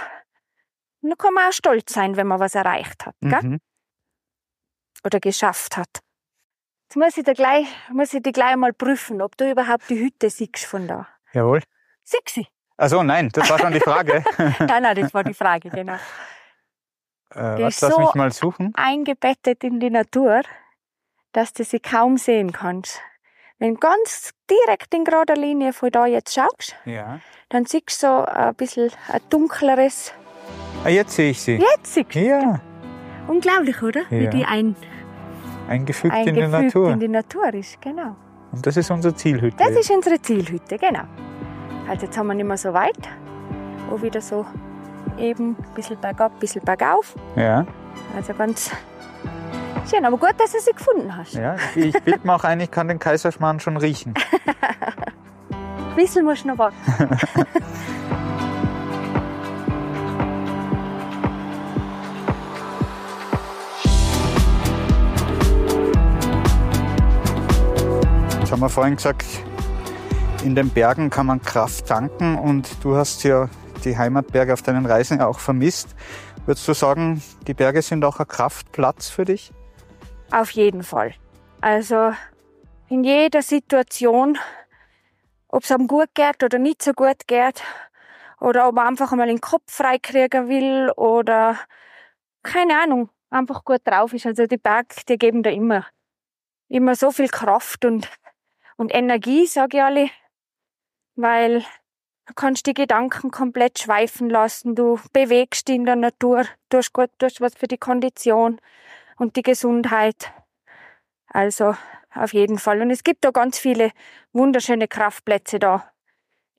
S1: da kann man auch stolz sein, wenn man was erreicht hat, gell?
S3: Mhm.
S1: oder geschafft hat. Jetzt muss ich, da gleich, muss ich dich gleich mal prüfen, ob du überhaupt die Hütte siehst von da.
S3: Jawohl.
S1: Siehst sie?
S3: Also nein, das war schon die Frage.
S1: Nein, nein, das war die Frage, genau.
S3: äh, was, lass
S1: so-
S3: mich mal suchen.
S1: Eingebettet in die Natur, dass du sie kaum sehen kannst. Wenn du ganz direkt in gerader Linie von da jetzt schaust,
S3: Ja.
S1: dann siehst du so ein bisschen ein dunkleres.
S3: Ah, jetzt sehe ich sie.
S1: Jetzt siehst du.
S3: Ja,
S1: Unglaublich, oder? Wie
S3: Ja.
S1: die ein,
S3: eingefügt in die
S1: eingefügt
S3: Natur.
S1: in die Natur ist, genau.
S3: Und das ist unsere Zielhütte.
S1: Das ist unsere Zielhütte, genau. Also jetzt haben wir nicht mehr so weit, wo wieder so eben ein bisschen bergab, ein bisschen bergauf.
S3: ja.
S1: Also ganz Schön, aber gut, dass du sie gefunden hast.
S3: Ja, ich bild mir auch ein, ich kann den Kaiserschmarrn schon riechen.
S1: Ein bisschen musst du noch warten.
S3: Jetzt haben wir vorhin gesagt, in den Bergen kann man Kraft tanken und du hast ja die Heimatberge auf deinen Reisen ja auch vermisst. Würdest du sagen, die Berge sind auch ein Kraftplatz für dich?
S1: Auf jeden Fall. Also in jeder Situation, ob es einem gut geht oder nicht so gut geht, oder ob man einfach einmal den Kopf freikriegen will oder keine Ahnung, einfach gut drauf ist. Also die Berge, die geben da immer, immer so viel Kraft und, und Energie, sage ich alle, weil du kannst die Gedanken komplett schweifen lassen, du bewegst dich in der Natur, tust gut, tust was für die Kondition und die Gesundheit. Also auf jeden Fall. Und es gibt da ganz viele wunderschöne Kraftplätze da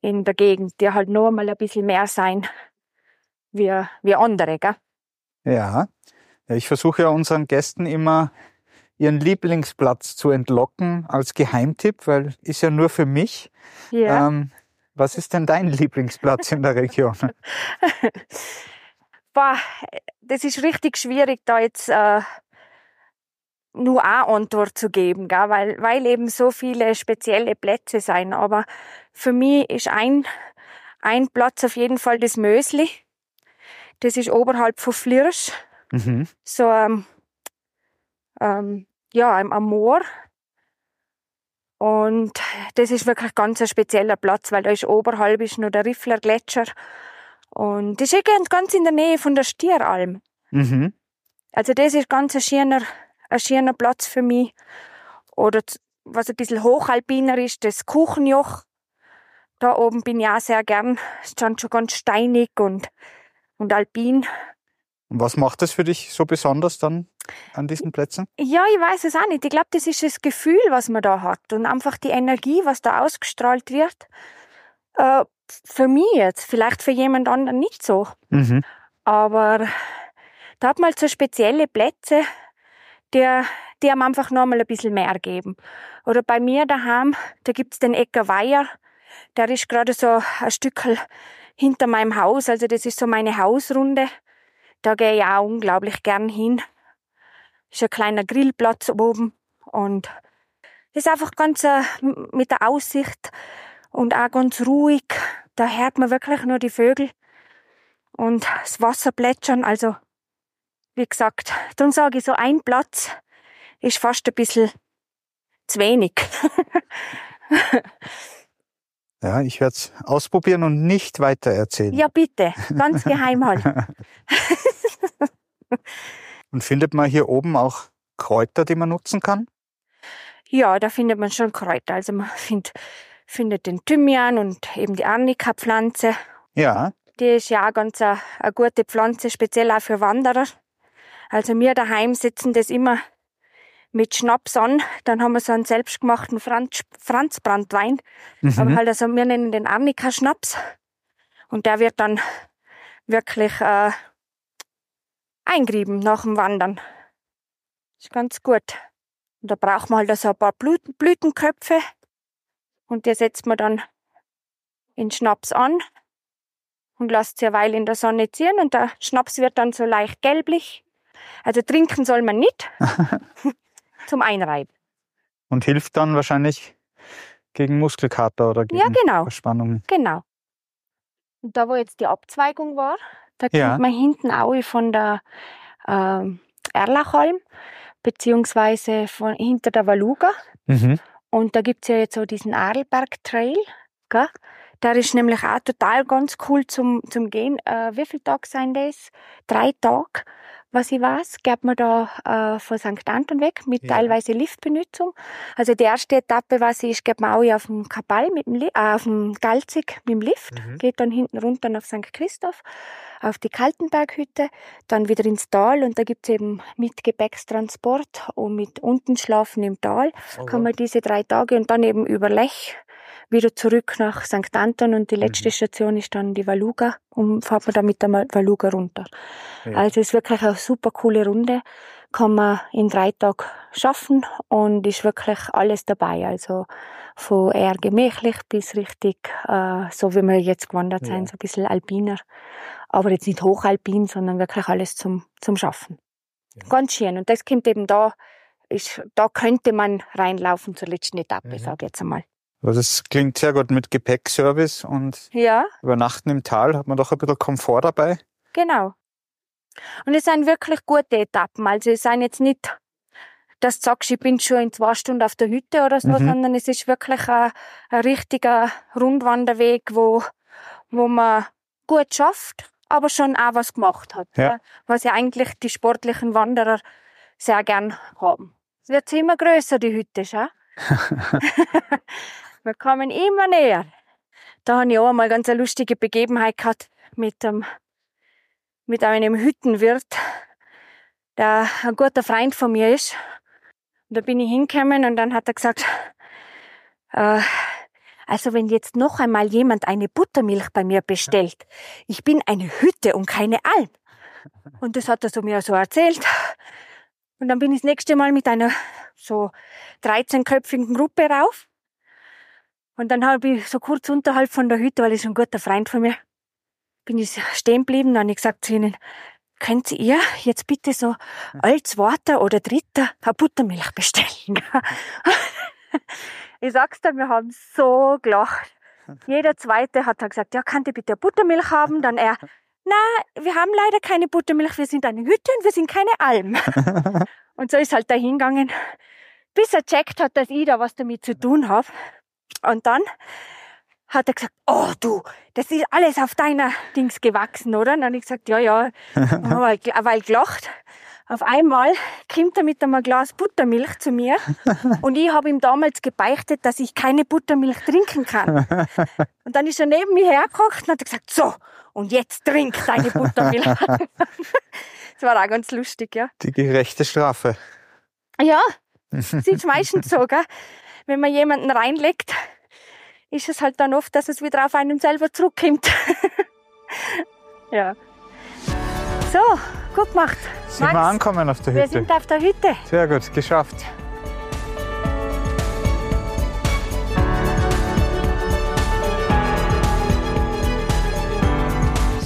S1: in der Gegend, die halt nur mal ein bisschen mehr sein wie, wie andere, gell?
S3: Ja. ich versuche ja unseren Gästen immer ihren Lieblingsplatz zu entlocken als Geheimtipp, weil ist ja nur für mich.
S1: Ja.
S3: Ähm, was ist denn dein Lieblingsplatz in der Region?
S1: Boah, das ist richtig schwierig, da jetzt äh, nur eine Antwort zu geben, gell? Weil, weil eben so viele spezielle Plätze sein. Aber für mich ist ein, ein Platz auf jeden Fall das Mösli. Das ist oberhalb von Flirsch.
S3: Mhm.
S1: So ähm, ähm, ja, am Moor. Und das ist wirklich ganz ein spezieller Platz, weil da ist oberhalb ist noch der Riffler Gletscher. Und das ist ganz- ganz in der Nähe von der Stieralm.
S3: Mhm.
S1: Also das ist ganz ein schöner, ein schöner Platz für mich. Oder was ein bisschen hochalpiner ist, das Kuchenjoch. Da oben bin ich auch sehr gern. Ist dann schon ganz steinig und, und alpin.
S3: Und was macht das für dich so besonders dann an diesen Plätzen?
S1: Ja, ich weiß es auch nicht. Ich glaube, das ist das Gefühl, was man da hat und einfach die Energie, was da ausgestrahlt wird. Äh, für mich jetzt, vielleicht für jemand anderen nicht so.
S3: Mhm.
S1: Aber da hat man halt so spezielle Plätze, die, die einem einfach nochmal ein bisschen mehr geben. Oder bei mir daheim, da gibt's den Ecker Weiher. Der ist gerade so ein Stückel hinter meinem Haus. Also das ist so meine Hausrunde. Da gehe ich auch unglaublich gern hin. Ist ein kleiner Grillplatz oben. Und das ist einfach ganz äh, mit der Aussicht und auch ganz ruhig. Da hört man wirklich nur die Vögel und das Wasser plätschern. Also, wie gesagt, dann sage ich so, ein Platz ist fast ein bisschen zu wenig.
S3: Ja, ich werde es ausprobieren und nicht weiter erzählen.
S1: ja, bitte, ganz geheim halt.
S3: Und findet man hier oben auch Kräuter, die man nutzen kann?
S1: Ja, da findet man schon Kräuter. Also man find, findet den Thymian und eben die Arnika-Pflanze.
S3: Ja.
S1: Die ist ja auch ganz eine, eine gute Pflanze, speziell auch für Wanderer. Also wir daheim setzen das immer mit Schnaps an. Dann haben wir so einen selbstgemachten Franz, Franzbrandwein. Aber
S3: Mhm.
S1: halt, also wir nennen den Arnika-Schnaps. Und der wird dann wirklich äh, eingrieben nach dem Wandern. Ist ganz gut. Und da braucht man halt so ein paar Blüten, Blütenköpfe. Und die setzt man dann in Schnaps an und lässt sie eine Weile in der Sonne ziehen. Und der Schnaps wird dann so leicht gelblich. Also trinken soll man nicht. Zum Einreiben.
S3: Und hilft dann wahrscheinlich gegen Muskelkater oder gegen
S1: Ja, genau.
S3: Verspannungen.
S1: Genau. Und da, wo jetzt die Abzweigung war, da
S3: Ja.
S1: kommt man hinten auch von der ähm, Erlachalm, beziehungsweise von hinter der Valuga.
S3: Mhm.
S1: Und da gibt's ja jetzt so diesen Arlberg Trail. Gell? Der ist nämlich auch total ganz cool zum, zum Gehen. Äh, wie viele Tage sind das? Drei Tage. Was ich weiß, geht man da äh, von St. Anton weg mit
S3: Ja.
S1: teilweise Liftbenutzung. Also die erste Etappe, was ist, geht man auch auf dem Kapall mit dem, Li äh, auf dem Galzig mit dem Lift,
S3: Mhm.
S1: geht dann hinten runter nach St. Christoph, auf die Kaltenberghütte, dann wieder ins Tal und da gibt's eben mit Gepäckstransport und mit unten schlafen im Tal kann man diese drei Tage und dann eben über Lech wieder zurück nach St. Anton und die letzte
S3: Mhm.
S1: Station ist dann die Valuga und fährt man dann mit der Valuga runter.
S3: Ja.
S1: Also ist wirklich eine super coole Runde. kann man in drei Tagen schaffen und ist wirklich alles dabei. Also von eher gemächlich bis richtig, äh, so wie wir jetzt gewandert ja. sind, so ein bisschen alpiner. Aber jetzt nicht hochalpin, sondern wirklich alles zum, zum Schaffen. Ja. Ganz schön. Und das kommt eben da, ist, da könnte man reinlaufen zur letzten Etappe, mhm. sage ich jetzt einmal.
S3: Also das klingt sehr gut mit Gepäckservice und
S1: ja.
S3: Übernachten im Tal hat man doch ein bisschen Komfort dabei.
S1: Genau. Und es sind wirklich gute Etappen. Also es sind jetzt nicht, dass du sagst, ich bin schon in zwei Stunden auf der Hütte oder so, mhm. sondern es ist wirklich ein, ein richtiger Rundwanderweg, wo, wo man gut schafft, aber schon auch was gemacht hat. Ja. Was ja eigentlich die sportlichen Wanderer sehr gern haben. Es wird immer größer, die Hütte, schau. Wir kommen immer näher. Da habe ich auch einmal ganz eine lustige Begebenheit gehabt mit einem mit einem Hüttenwirt, der ein guter Freund von mir ist. Und da bin ich hingekommen und dann hat er gesagt, äh, also wenn jetzt noch einmal jemand eine Buttermilch bei mir bestellt, ich bin eine Hütte und keine Alm. Und das hat er so mir so erzählt. Und dann bin ich das nächste Mal mit einer so 13-köpfigen Gruppe rauf. Und dann habe ich so kurz unterhalb von der Hütte, weil er ist ein guter Freund von mir, bin ich stehen geblieben und habe gesagt zu ihnen, könnt ihr jetzt bitte so als zweiter oder dritter eine Buttermilch bestellen? ich sag's dir, wir haben so gelacht. Jeder zweite hat dann gesagt, ja, kann ich bitte eine Buttermilch haben? Dann er, na, wir haben leider keine Buttermilch, wir sind eine Hütte und wir sind keine Alm. und so ist halt dahingegangen, bis er checkt hat, dass ich da was damit zu tun habe. Und dann hat er gesagt, oh du, das ist alles auf deiner Dings gewachsen, oder? Und dann habe ich gesagt, ja, ja, weil, weil gelacht. Auf einmal kommt er mit einem Glas Buttermilch zu mir und ich habe ihm damals gebeichtet, dass ich keine Buttermilch trinken kann. Und dann ist er neben mir hergekocht und hat gesagt, so, und jetzt trink deine Buttermilch. das war auch ganz lustig, ja.
S3: Die gerechte Strafe.
S1: Ja, das ist meistens so, gell? Wenn man jemanden reinlegt, ist es halt dann oft, dass es wieder auf einen selber zurückkommt. ja. So, gut gemacht.
S3: Sind Max, wir ankommen auf der Hütte?
S1: Wir sind auf der Hütte.
S3: Sehr gut, geschafft.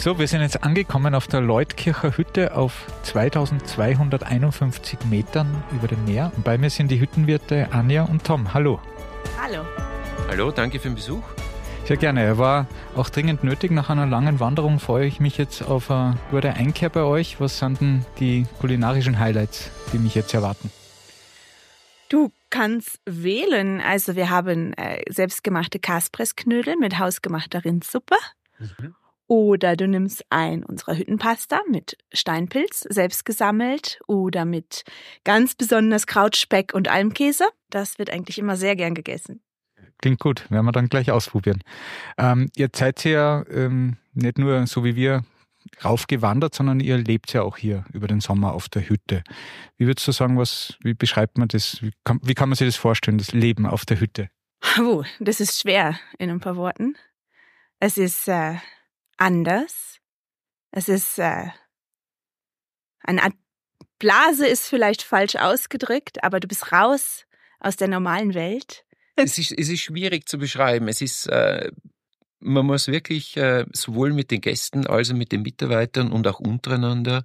S3: So, wir sind jetzt angekommen auf der Leutkircher Hütte auf 2251 Metern über dem Meer. Und bei mir sind die Hüttenwirte Anja und Tom. Hallo.
S4: Hallo.
S5: Hallo, danke für den Besuch.
S3: Sehr gerne. Er war auch dringend nötig. Nach einer langen Wanderung freue ich mich jetzt auf eine gute Einkehr bei euch. Was sind denn die kulinarischen Highlights, die mich jetzt erwarten?
S4: Du kannst wählen. Also wir haben äh, selbstgemachte Kaspressknödel mit hausgemachter Rindsuppe. Mhm. Oder du nimmst ein unserer Hüttenpasta mit Steinpilz, selbst gesammelt, oder mit ganz besonders Krautspeck und Almkäse. Das wird eigentlich immer sehr gern gegessen.
S3: Klingt gut, werden wir dann gleich ausprobieren. Ähm, ihr seid ja ähm, nicht nur so wie wir raufgewandert, sondern ihr lebt ja auch hier über den Sommer auf der Hütte. Wie würdest du sagen, was, wie beschreibt man das? Wie kann, wie kann man sich das vorstellen, das Leben auf der Hütte?
S4: Oh, das ist schwer in ein paar Worten. Es ist äh, anders. Es ist äh, eine Art Blase ist vielleicht falsch ausgedrückt, aber du bist raus aus der normalen Welt
S5: es, ist, es ist schwierig zu beschreiben. Es ist, äh, man muss wirklich äh, sowohl mit den Gästen als auch mit den Mitarbeitern und auch untereinander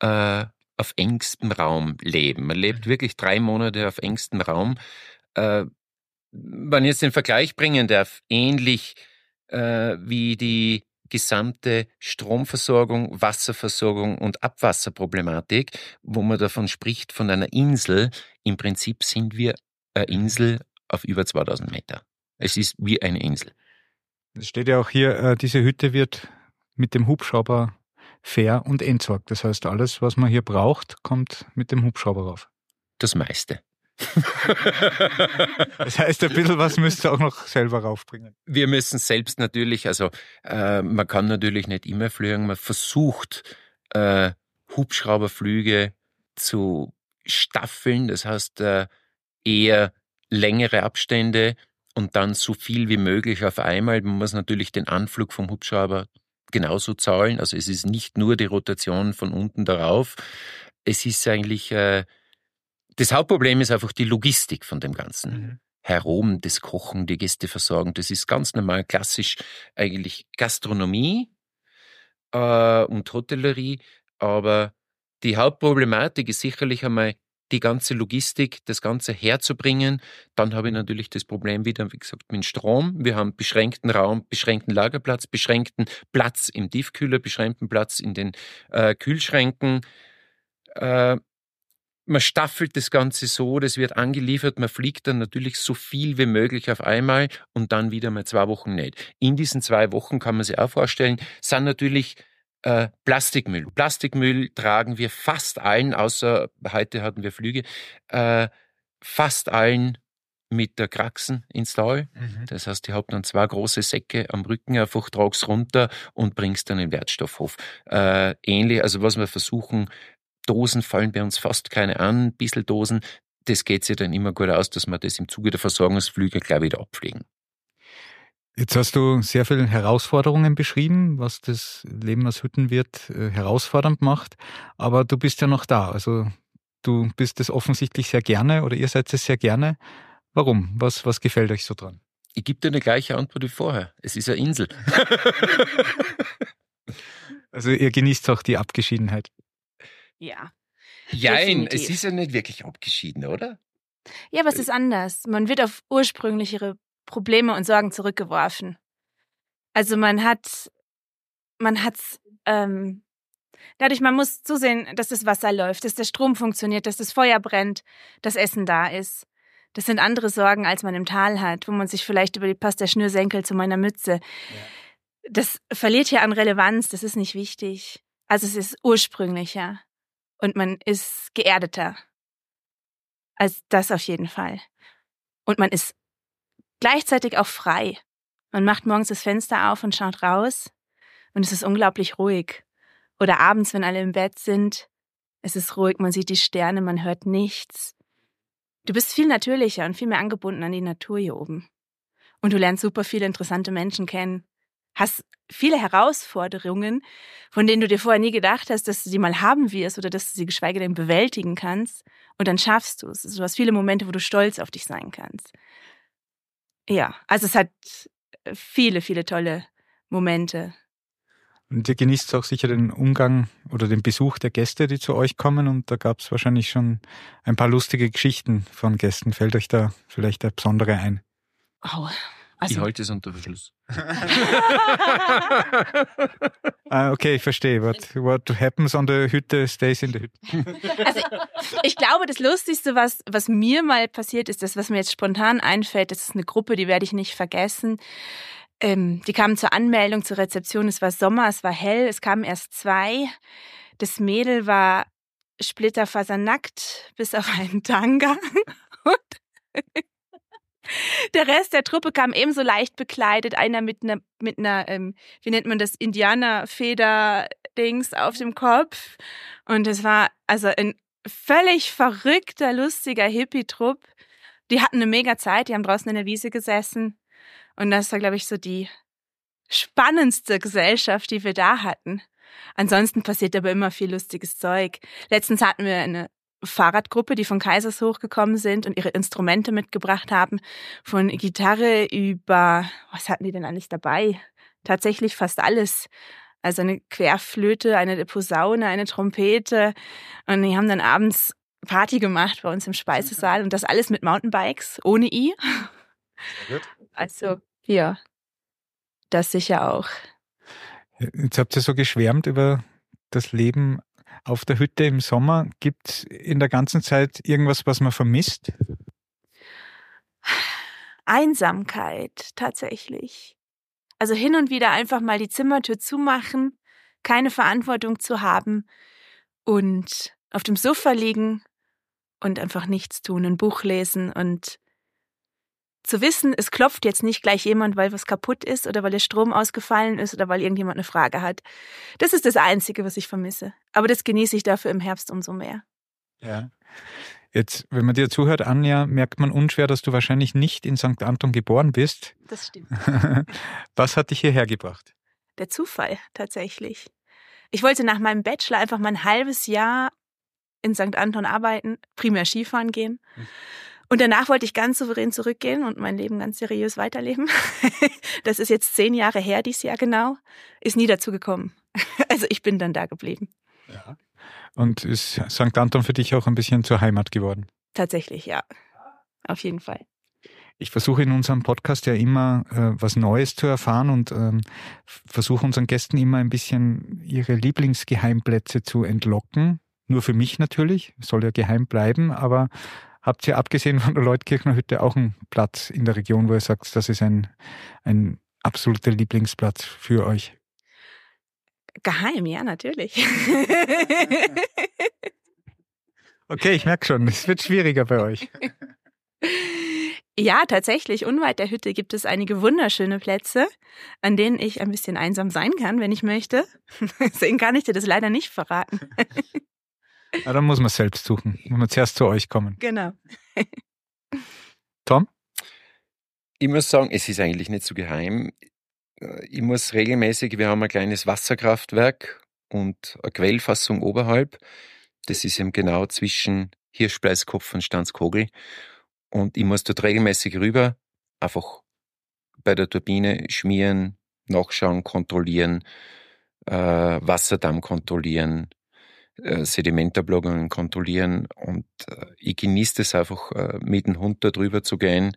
S5: äh, auf engstem Raum leben. Man lebt wirklich drei Monate auf engstem Raum. Äh, wenn ich jetzt den Vergleich bringen darf, ähnlich äh, wie die gesamte Stromversorgung, Wasserversorgung und Abwasserproblematik, wo man davon spricht, von einer Insel. Im Prinzip sind wir eine Insel auf über 2000 Meter. Es ist wie eine Insel.
S3: Es steht ja auch hier, äh, diese Hütte wird mit dem Hubschrauber fair und entsorgt. Das heißt, alles, was man hier braucht, kommt mit dem Hubschrauber rauf.
S5: Das meiste.
S3: das heißt, ein bisschen was müsst ihr auch noch selber raufbringen.
S5: Wir müssen selbst natürlich, also äh, man kann natürlich nicht immer fliegen, man versucht äh, Hubschrauberflüge zu staffeln, das heißt äh, eher längere Abstände und dann so viel wie möglich auf einmal. Man muss natürlich den Anflug vom Hubschrauber genauso zahlen. Also es ist nicht nur die Rotation von unten darauf. es ist eigentlich, äh, das Hauptproblem ist einfach die Logistik von dem Ganzen. Mhm. Herum, das Kochen, die Gästeversorgung, das ist ganz normal, klassisch eigentlich Gastronomie äh, und Hotellerie, aber die Hauptproblematik ist sicherlich einmal die ganze Logistik, das Ganze herzubringen. Dann habe ich natürlich das Problem wieder, wie gesagt, mit Strom. Wir haben beschränkten Raum, beschränkten Lagerplatz, beschränkten Platz im Tiefkühler, beschränkten Platz in den äh, Kühlschränken. Äh, man staffelt das Ganze so, das wird angeliefert, man fliegt dann natürlich so viel wie möglich auf einmal und dann wieder mal zwei Wochen nicht. In diesen zwei Wochen kann man sich auch vorstellen, sind natürlich äh, Plastikmüll. Plastikmüll tragen wir fast allen, außer heute hatten wir Flüge, äh, fast allen mit der Kraxen ins Tal. Mhm. Das heißt, die haben dann zwei große Säcke am Rücken, einfach tragst runter und bringst dann in den Wertstoffhof. Äh, ähnlich, also was wir versuchen, Dosen fallen bei uns fast keine an, ein bisschen Dosen. Das geht sich dann immer gut aus, dass wir das im Zuge der Versorgungsflüge gleich wieder abpflegen.
S3: Jetzt hast du sehr viele Herausforderungen beschrieben, was das Leben als Hüttenwirt äh, herausfordernd macht. Aber du bist ja noch da. Also du bist es offensichtlich sehr gerne oder ihr seid es sehr gerne. Warum? Was, was gefällt euch so dran?
S5: Ich gebe dir eine gleiche Antwort wie vorher. Es ist eine Insel.
S3: also ihr genießt auch die Abgeschiedenheit.
S4: Ja.
S5: Jein, es ist ja nicht wirklich abgeschieden, oder?
S4: Ja, aber es ist anders. Man wird auf ursprünglichere Probleme und Sorgen zurückgeworfen. Also man hat, man hat, ähm, dadurch, man muss zusehen, dass das Wasser läuft, dass der Strom funktioniert, dass das Feuer brennt, dass Essen da ist. Das sind andere Sorgen, als man im Tal hat, wo man sich vielleicht über die passt der Schnürsenkel zu meiner Mütze. Ja. Das verliert hier an Relevanz, das ist nicht wichtig. Also es ist ursprünglicher und man ist geerdeter. Als das auf jeden Fall. Und man ist gleichzeitig auch frei. Man macht morgens das Fenster auf und schaut raus und es ist unglaublich ruhig. Oder abends, wenn alle im Bett sind, es ist ruhig, man sieht die Sterne, man hört nichts. Du bist viel natürlicher und viel mehr angebunden an die Natur hier oben. Und du lernst super viele interessante Menschen kennen. Hast viele Herausforderungen, von denen du dir vorher nie gedacht hast, dass du sie mal haben wirst oder dass du sie geschweige denn bewältigen kannst. Und dann schaffst du es. Also du hast viele Momente, wo du stolz auf dich sein kannst. Ja, also es hat viele, viele tolle Momente.
S3: Und ihr genießt auch sicher den Umgang oder den Besuch der Gäste, die zu euch kommen. Und da gab es wahrscheinlich schon ein paar lustige Geschichten von Gästen. Fällt euch da vielleicht der besondere ein?
S5: Oh, also, ich halte es unter Verschluss.
S3: ah, okay, ich verstehe. What, what happens on the Hütte stays in the Hütte.
S4: Also, ich glaube, das Lustigste, was, was mir mal passiert ist, das, was mir jetzt spontan einfällt, das ist eine Gruppe, die werde ich nicht vergessen. Ähm, die kamen zur Anmeldung, zur Rezeption. Es war Sommer, es war hell, es kamen erst zwei. Das Mädel war splitterfasernackt bis auf einen Tanga. Und der Rest der Truppe kam ebenso leicht bekleidet, einer mit einer, mit einer, ähm, wie nennt man das, Indianerfeder-Dings auf dem Kopf. Und es war also ein völlig verrückter, lustiger Hippie-Trupp. Die hatten eine mega Zeit, die haben draußen in der Wiese gesessen. Und das war, glaube ich, so die spannendste Gesellschaft, die wir da hatten. Ansonsten passiert aber immer viel lustiges Zeug. Letztens hatten wir eine Fahrradgruppe, die von Kaisershoch gekommen sind und ihre Instrumente mitgebracht haben. Von Gitarre über, was hatten die denn alles dabei? Tatsächlich fast alles. Also eine Querflöte, eine Posaune, eine Trompete. Und die haben dann abends Party gemacht bei uns im Speisesaal und das alles mit Mountainbikes, ohne I. Also, ja, das sicher auch.
S3: Jetzt habt ihr so geschwärmt über das Leben auf der Hütte im Sommer. Gibt es in der ganzen Zeit irgendwas, was man vermisst?
S4: Einsamkeit tatsächlich. Also hin und wieder einfach mal die Zimmertür zumachen, keine Verantwortung zu haben und auf dem Sofa liegen und einfach nichts tun, ein Buch lesen und zu wissen, es klopft jetzt nicht gleich jemand, weil was kaputt ist oder weil der Strom ausgefallen ist oder weil irgendjemand eine Frage hat. Das ist das Einzige, was ich vermisse. Aber das genieße ich dafür im Herbst umso mehr.
S3: Ja. Jetzt, wenn man dir zuhört, Anja, merkt man unschwer, dass du wahrscheinlich nicht in St. Anton geboren bist.
S4: Das stimmt.
S3: was hat dich hierher gebracht?
S4: Der Zufall, tatsächlich. Ich wollte nach meinem Bachelor einfach mal ein halbes Jahr in St. Anton arbeiten, primär Skifahren gehen. Und danach wollte ich ganz souverän zurückgehen und mein Leben ganz seriös weiterleben. Das ist jetzt zehn Jahre her, dieses Jahr genau. Ist nie dazu gekommen. Also ich bin dann da geblieben.
S3: Ja. Und ist St. Anton für dich auch ein bisschen zur Heimat geworden?
S4: Tatsächlich, ja. Auf jeden Fall.
S3: Ich versuche in unserem Podcast ja immer äh, was Neues zu erfahren und ähm, versuche unseren Gästen immer ein bisschen ihre Lieblingsgeheimplätze zu entlocken. Nur für mich natürlich, soll ja geheim bleiben, aber habt ihr abgesehen von der Leutkirchner Hütte auch einen Platz in der Region, wo ihr sagt, das ist ein, ein absoluter Lieblingsplatz für euch?
S4: Geheim, ja, natürlich.
S3: okay, ich merke schon, es wird schwieriger bei euch.
S4: Ja, tatsächlich. Unweit der Hütte gibt es einige wunderschöne Plätze, an denen ich ein bisschen einsam sein kann, wenn ich möchte. Deswegen kann ich dir das leider nicht verraten.
S3: Ja, dann muss man es selbst suchen. Muss man zuerst zu euch kommen.
S4: Genau.
S3: Tom?
S5: Ich muss sagen, es ist eigentlich nicht so geheim. Ich muss regelmäßig, wir haben ein kleines Wasserkraftwerk und eine Quellfassung oberhalb. Das ist eben genau zwischen Hirschpleiskopf und Stanzkogel. Und ich muss dort regelmäßig rüber, einfach bei der Turbine schmieren, nachschauen, kontrollieren, äh, Wasserdamm kontrollieren, äh, kontrollieren. Und äh, ich genieße es einfach, äh, mit dem Hund da drüber zu gehen,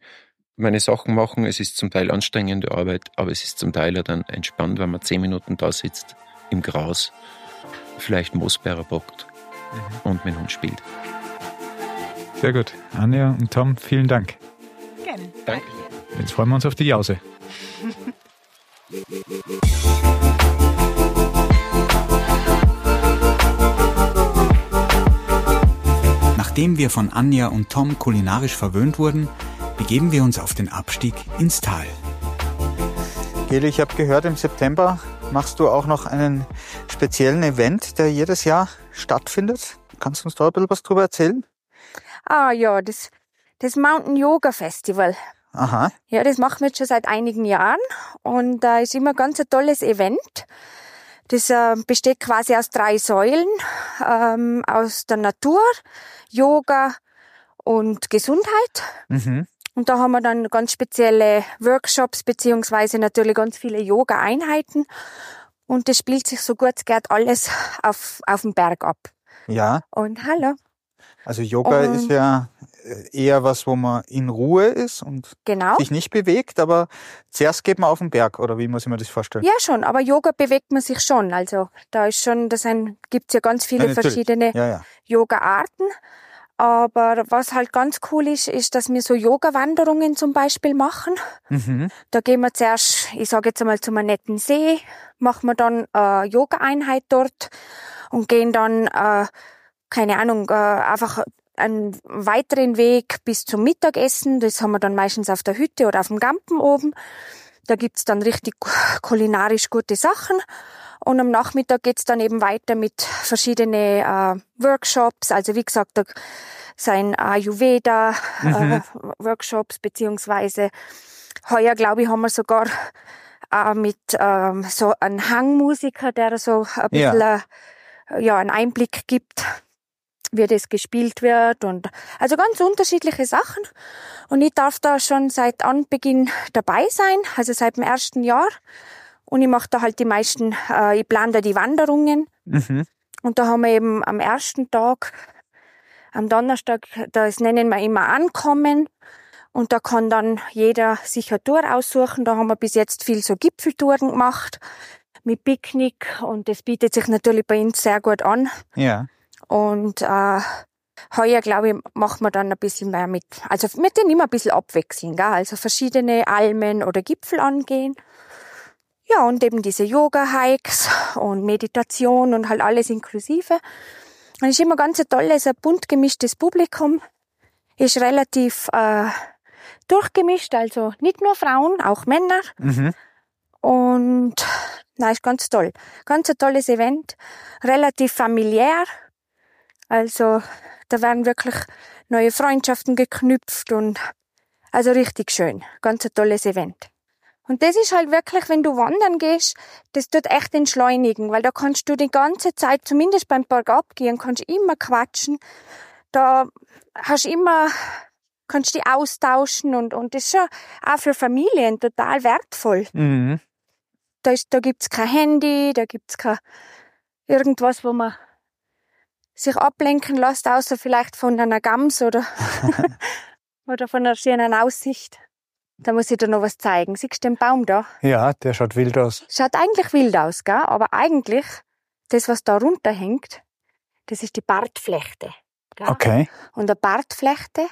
S5: meine Sachen machen. Es ist zum Teil anstrengende Arbeit, aber es ist zum Teil auch dann entspannt, wenn man zehn Minuten da sitzt, im Gras, vielleicht Moosbeere bockt mhm. und mit dem Hund spielt.
S3: Sehr gut. Anja und Tom, vielen Dank.
S4: Gerne.
S5: Danke.
S3: Jetzt freuen wir uns auf die Jause.
S2: Nachdem wir von Anja und Tom kulinarisch verwöhnt wurden, begeben wir uns auf den Abstieg ins Tal.
S3: Geli, ich habe gehört, im September machst du auch noch einen speziellen Event, der jedes Jahr stattfindet. Kannst du uns da ein bisschen was drüber erzählen?
S1: Ah ja, das, das Mountain Yoga Festival.
S3: Aha.
S1: Ja, das machen wir jetzt schon seit einigen Jahren und da äh, ist immer ganz ein tolles Event. Das äh, besteht quasi aus drei Säulen, ähm, aus der Natur, Yoga und Gesundheit.
S3: Mhm.
S1: Und da haben wir dann ganz spezielle Workshops beziehungsweise natürlich ganz viele Yoga-Einheiten. Und das spielt sich so gut es geht alles auf, auf dem Berg ab.
S3: Ja.
S1: Und hallo.
S3: Also Yoga
S1: Und-
S3: ist ja eher was, wo man in Ruhe ist und
S1: Genau.
S3: sich nicht bewegt, aber zuerst geht man auf den Berg, oder wie muss ich mir das vorstellen?
S1: Ja, schon, aber Yoga bewegt man sich schon. Also da ist schon, da sind, gibt's ja ganz viele
S3: natürlich.
S1: verschiedene
S3: Ja, ja.
S1: Yoga-Arten. Aber was halt ganz cool ist, ist, dass wir so Yoga-Wanderungen zum Beispiel machen.
S3: Mhm.
S1: Da gehen wir zuerst, ich sage jetzt einmal, zu einem netten See, machen wir dann eine Yoga-Einheit dort und gehen dann, äh, keine Ahnung, äh, einfach einen weiteren Weg bis zum Mittagessen. Das haben wir dann meistens auf der Hütte oder auf dem Gampen oben. Da gibt's dann richtig kulinarisch gute Sachen. Und am Nachmittag geht's dann eben weiter mit verschiedene äh, Workshops. Also wie gesagt, da sein Ayurveda-Workshops, beziehungsweise heuer, glaube ich, haben wir sogar äh, mit ähm, so einem Hangmusiker, der so ein
S3: Ja.
S1: bisschen äh, ja, einen Einblick gibt, wie das gespielt wird. Und also ganz unterschiedliche Sachen. Und ich darf da schon seit Anbeginn dabei sein, also seit dem ersten Jahr. Und ich mache da halt die meisten, äh, ich plane da die Wanderungen.
S3: Mhm.
S1: Und da haben wir eben am ersten Tag, am Donnerstag, das nennen wir immer Ankommen. Und da kann dann jeder sich eine Tour aussuchen. Da haben wir bis jetzt viel so Gipfeltouren gemacht mit Picknick. Und das bietet sich natürlich bei uns sehr gut an.
S3: Ja.
S1: Und äh, heuer, glaube ich, machen wir dann ein bisschen mehr mit, also mit denen immer ein bisschen abwechseln, gell? also verschiedene Almen oder Gipfel angehen. Ja, und eben diese Yoga-Hikes und Meditation und halt alles inklusive. Und es ist immer ganz ein tolles, ein bunt gemischtes Publikum. Ist relativ äh, durchgemischt, also nicht nur Frauen, auch Männer.
S3: Mhm.
S1: Und na, ist ganz toll. Ganz ein tolles Event. Relativ familiär. Also da werden wirklich neue Freundschaften geknüpft und also richtig schön. Ganz ein tolles Event. Und das ist halt wirklich, wenn du wandern gehst, das tut echt entschleunigen, weil da kannst du die ganze Zeit, zumindest beim Bergabgehen, kannst du immer quatschen. Da hast du immer, kannst dich austauschen und, und das ist schon auch für Familien total wertvoll.
S3: Mhm.
S1: Da, ist, da gibt's kein Handy, da gibt's kein irgendwas, wo man sich ablenken lässt, außer vielleicht von einer Gams oder, oder von einer schönen Aussicht. Da muss ich dir noch was zeigen. Siehst du den Baum da?
S3: Ja, der schaut wild aus.
S1: Schaut eigentlich wild aus, gell? Aber eigentlich, das, was da runterhängt, das ist die Bartflechte. Gell?
S3: Okay.
S1: Und eine Bartflechte,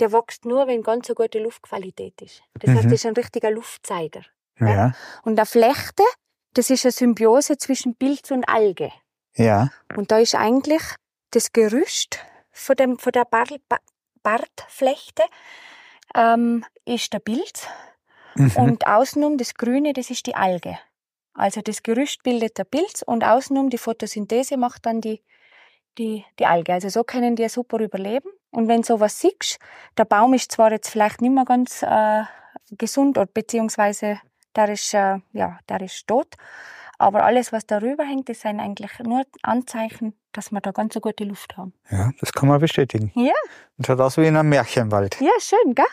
S1: der wächst nur, wenn ganz eine gute Luftqualität ist. Das heißt,
S3: Mhm.
S1: das ist ein richtiger Luftzeiger.
S3: Ja.
S1: Und eine Flechte, das ist eine Symbiose zwischen Pilz und Alge.
S3: Ja.
S1: Und da ist eigentlich das Gerüst von, dem, von der Bar, Ba- Bartflechte ähm, ist der Pilz
S3: Mhm.
S1: und außenrum das Grüne, das ist die Alge. Also das Gerüst bildet der Pilz und außenrum die Photosynthese macht dann die, die, die Alge. Also so können die super überleben. Und wenn sowas siehst, der Baum ist zwar jetzt vielleicht nicht mehr ganz äh, gesund oder beziehungsweise der ist, äh, ja, der ist tot, aber alles, was darüber hängt, das sind eigentlich nur Anzeichen, dass wir da ganz eine gute Luft haben.
S3: Ja, das kann man bestätigen.
S1: Ja.
S3: Und schaut aus wie in einem Märchenwald.
S1: Ja, schön, gell?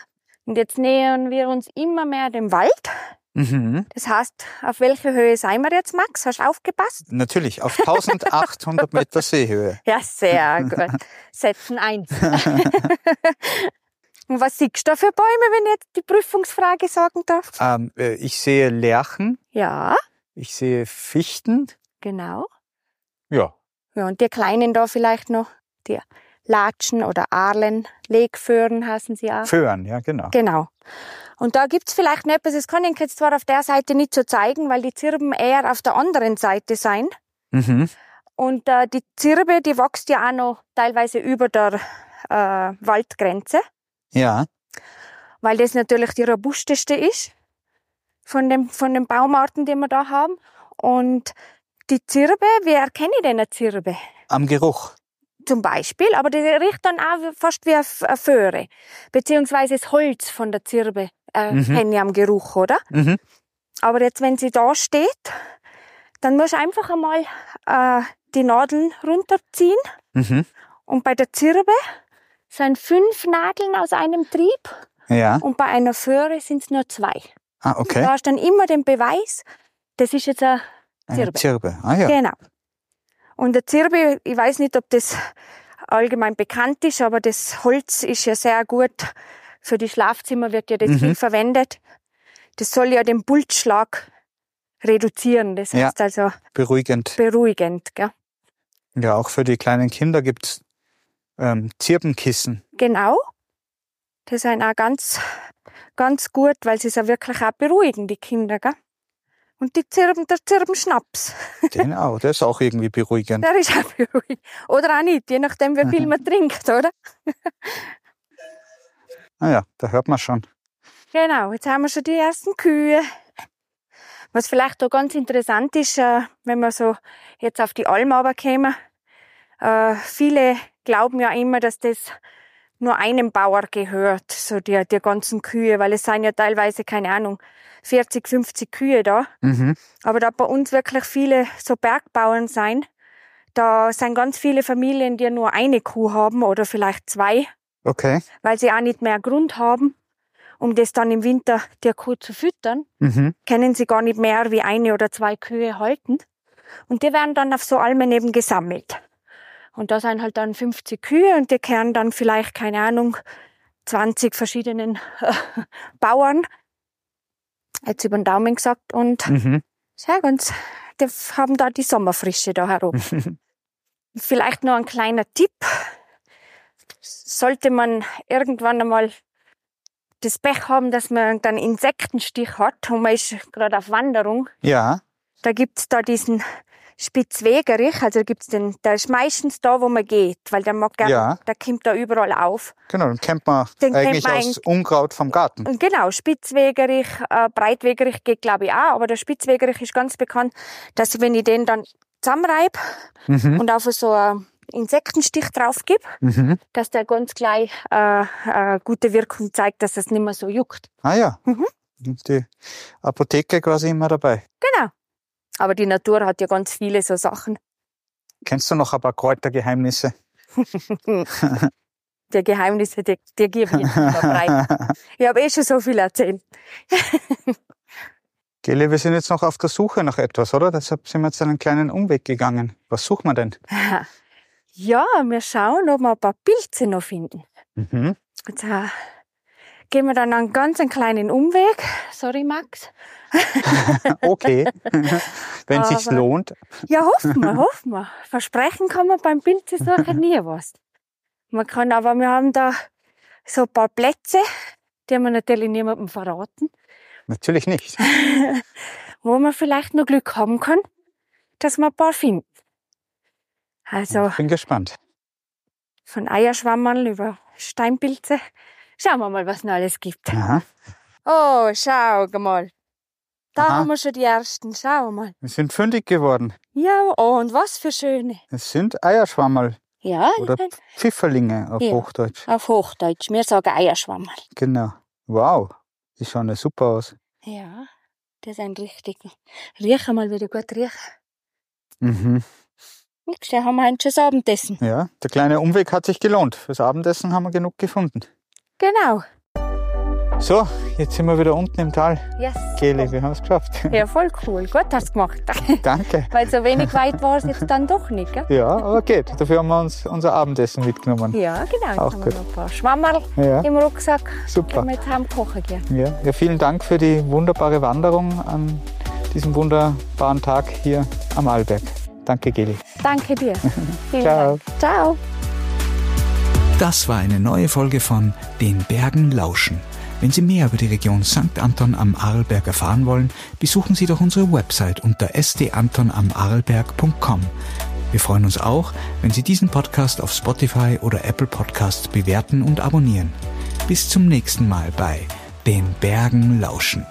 S1: Und jetzt nähern wir uns immer mehr dem Wald.
S3: Mhm.
S1: Das heißt, auf welche Höhe sind wir jetzt, Max? Hast du aufgepasst?
S3: Natürlich, auf 1800 Meter Seehöhe.
S1: Ja, sehr gut. Setzen eins. Und was siehst du da für Bäume, wenn ich jetzt die Prüfungsfrage sagen darf?
S3: Ähm, äh, ich sehe Lärchen,
S1: Ja,
S3: ich sehe Fichten.
S1: genau.
S3: Ja.
S1: Ja, und die kleinen da vielleicht noch, die Latschen oder Arlen, Legföhren heißen sie auch.
S3: Föhren, ja, genau.
S1: Genau. Und da gibt's vielleicht noch etwas, das kann ich jetzt zwar auf der Seite nicht so zeigen, weil die Zirben eher auf der anderen Seite sein.
S3: Mhm.
S1: Und äh, die Zirbe, die wächst ja auch noch teilweise über der äh, Waldgrenze,
S3: Ja.
S1: weil das natürlich die robusteste ist von, dem, von den Baumarten, die wir da haben. Und die Zirbe, wie erkenne ich denn eine Zirbe?
S3: Am Geruch.
S1: Zum Beispiel, aber die riecht dann auch fast wie eine Föhre. Beziehungsweise das Holz von der Zirbe äh,
S3: Mhm.
S1: kenne ich am Geruch, oder?
S3: Mhm.
S1: Aber jetzt, wenn sie da steht, dann musst du einfach einmal äh, die Nadeln runterziehen.
S3: Mhm.
S1: Und bei der Zirbe sind fünf Nadeln aus einem Trieb
S3: Ja.
S1: und bei einer Föhre sind es nur zwei.
S3: Ah, okay.
S1: Da hast du dann immer den Beweis, das ist jetzt Eine Zirbe.
S3: Zirbe. Ah ja.
S1: Genau. Und der Zirbe, ich weiß nicht, ob das allgemein bekannt ist, aber das Holz ist ja sehr gut. Für die Schlafzimmer wird ja das
S3: Mhm.
S1: viel verwendet. Das soll ja den Pulsschlag reduzieren. Das
S3: Ja.
S1: heißt also
S3: Beruhigend.
S1: beruhigend. Gell?
S3: Ja, auch für die kleinen Kinder gibt's ähm, Zirbenkissen.
S1: Genau. Das sind auch ganz, ganz gut, weil sie es ja wirklich auch beruhigen, die Kinder. Gell? Und die Zirben, der Zirbenschnaps,
S3: Den auch. Der ist auch irgendwie beruhigend.
S1: der ist auch beruhigend. Oder auch nicht, je nachdem, wie viel man trinkt, oder?
S3: Ah ja, da hört man schon.
S1: Genau, jetzt haben wir schon die ersten Kühe. Was vielleicht auch ganz interessant ist, äh, wenn wir so jetzt auf die Alm runterkommen, äh, viele glauben ja immer, dass das nur einem Bauer gehört, so die, die ganzen Kühe, weil es sind ja teilweise, keine Ahnung, 40, 50 Kühe da.
S3: Mhm.
S1: Aber da bei uns wirklich viele so Bergbauern sein, da sind ganz viele Familien, die nur eine Kuh haben oder vielleicht zwei
S3: Okay.
S1: weil sie auch nicht mehr Grund haben, um das dann im Winter der Kuh zu füttern,
S3: Mhm.
S1: können sie gar nicht mehr wie eine oder zwei Kühe halten. Und die werden dann auf so Almen eben gesammelt. Und da sind halt dann 50 Kühe und die kehren dann vielleicht, keine Ahnung, 20 verschiedenen äh, Bauern. Jetzt über den Daumen gesagt. Und
S3: Mhm.
S1: sehr ganz, die haben da die Sommerfrische da herum. Vielleicht noch ein kleiner Tipp. Sollte man irgendwann einmal das Pech haben, dass man einen Insektenstich hat und man ist gerade auf Wanderung,
S3: Ja.
S1: da gibt's da diesen Spitzwegerich, also gibt's den, der ist meistens da, wo man geht, weil der mag gerne,
S3: Ja.
S1: der kommt da überall auf.
S3: Genau, den kennt man
S1: Den kennt
S3: eigentlich
S1: man
S3: aus Unkraut vom Garten.
S1: Genau, Spitzwegerich, äh, Breitwegerich geht glaube ich auch, aber der Spitzwegerich ist ganz bekannt, dass wenn ich den dann zusammenreib
S3: Mhm.
S1: und auf so einen Insektenstich drauf gib,
S3: Mhm.
S1: dass der ganz gleich äh, äh, gute Wirkung zeigt, dass es nicht mehr so juckt.
S3: Ah ja.
S1: Mhm.
S3: Und die Apotheke quasi immer dabei.
S1: Genau. Aber die Natur hat ja ganz viele so Sachen.
S3: Kennst du noch ein paar Kräutergeheimnisse?
S1: Die Geheimnisse, die, die gebe ich breit. Ich habe eh schon so viel erzählt.
S3: Geli, wir sind jetzt noch auf der Suche nach etwas, oder? Deshalb sind wir jetzt einen kleinen Umweg gegangen. Was suchen wir denn?
S1: Ja, wir schauen, ob wir ein paar Pilze noch finden.
S3: Mhm.
S1: Jetzt gehen wir dann einen ganz einen kleinen Umweg. Sorry, Max.
S3: Okay. Wenn sich's
S1: Aber-
S3: lohnt.
S1: Ja, hoffen wir, hoffen wir. Versprechen kann man beim Pilzesuchen nie was. Man kann aber, wir haben da so ein paar Plätze, die haben wir natürlich niemandem verraten,
S3: Natürlich nicht.
S1: wo man vielleicht noch Glück haben kann, dass wir ein paar finden. Also
S3: Ich bin gespannt.
S1: von Eierschwammerl über Steinpilze. Schauen wir mal, was noch alles gibt.
S3: Aha.
S1: Oh, schau mal. Da
S3: Aha.
S1: haben wir schon die ersten. Schau mal.
S3: Wir sind fündig geworden.
S1: Ja, oh, und was für schöne.
S3: Es sind Eierschwammerl
S1: Ja,
S3: oder Pfifferlinge auf
S1: Ja.
S3: Hochdeutsch.
S1: auf Hochdeutsch. Wir sagen Eierschwammerl.
S3: Genau. Wow. Die schauen ja super aus.
S1: Ja, das ist ein richtig. Riech mal wieder gut riechen.
S3: Mhm.
S1: Nix, da haben wir ein schönes Abendessen.
S3: Ja, der kleine Umweg hat sich gelohnt. Fürs Abendessen haben wir genug gefunden.
S1: Genau.
S3: So, jetzt sind wir wieder unten im Tal.
S1: Yes.
S3: Geli, wir haben es geschafft.
S1: Ja, voll cool. Gut hast du gemacht.
S3: Danke.
S1: Weil so wenig weit war es jetzt dann doch nicht, gell?
S3: Ja, aber geht. Dafür haben wir uns unser Abendessen mitgenommen.
S1: Ja, genau. Jetzt
S3: Auch
S1: haben
S3: gut.
S1: wir noch ein paar Schwammerl
S3: Ja,
S1: im Rucksack.
S3: super.
S1: Können wir jetzt heim kochen gehen.
S3: Ja, ja, vielen Dank für die wunderbare Wanderung an diesem wunderbaren Tag hier am Arlberg. Danke, Geli.
S1: Danke dir. Vielen
S3: Ciao.
S1: Dank. Ciao.
S2: Das war eine neue Folge von Den Bergen lauschen. Wenn Sie mehr über die Region St. Anton am Arlberg erfahren wollen, besuchen Sie doch unsere Website unter sdantonamarlberg.com. Wir freuen uns auch, wenn Sie diesen Podcast auf Spotify oder Apple Podcasts bewerten und abonnieren. Bis zum nächsten Mal bei Den Bergen lauschen.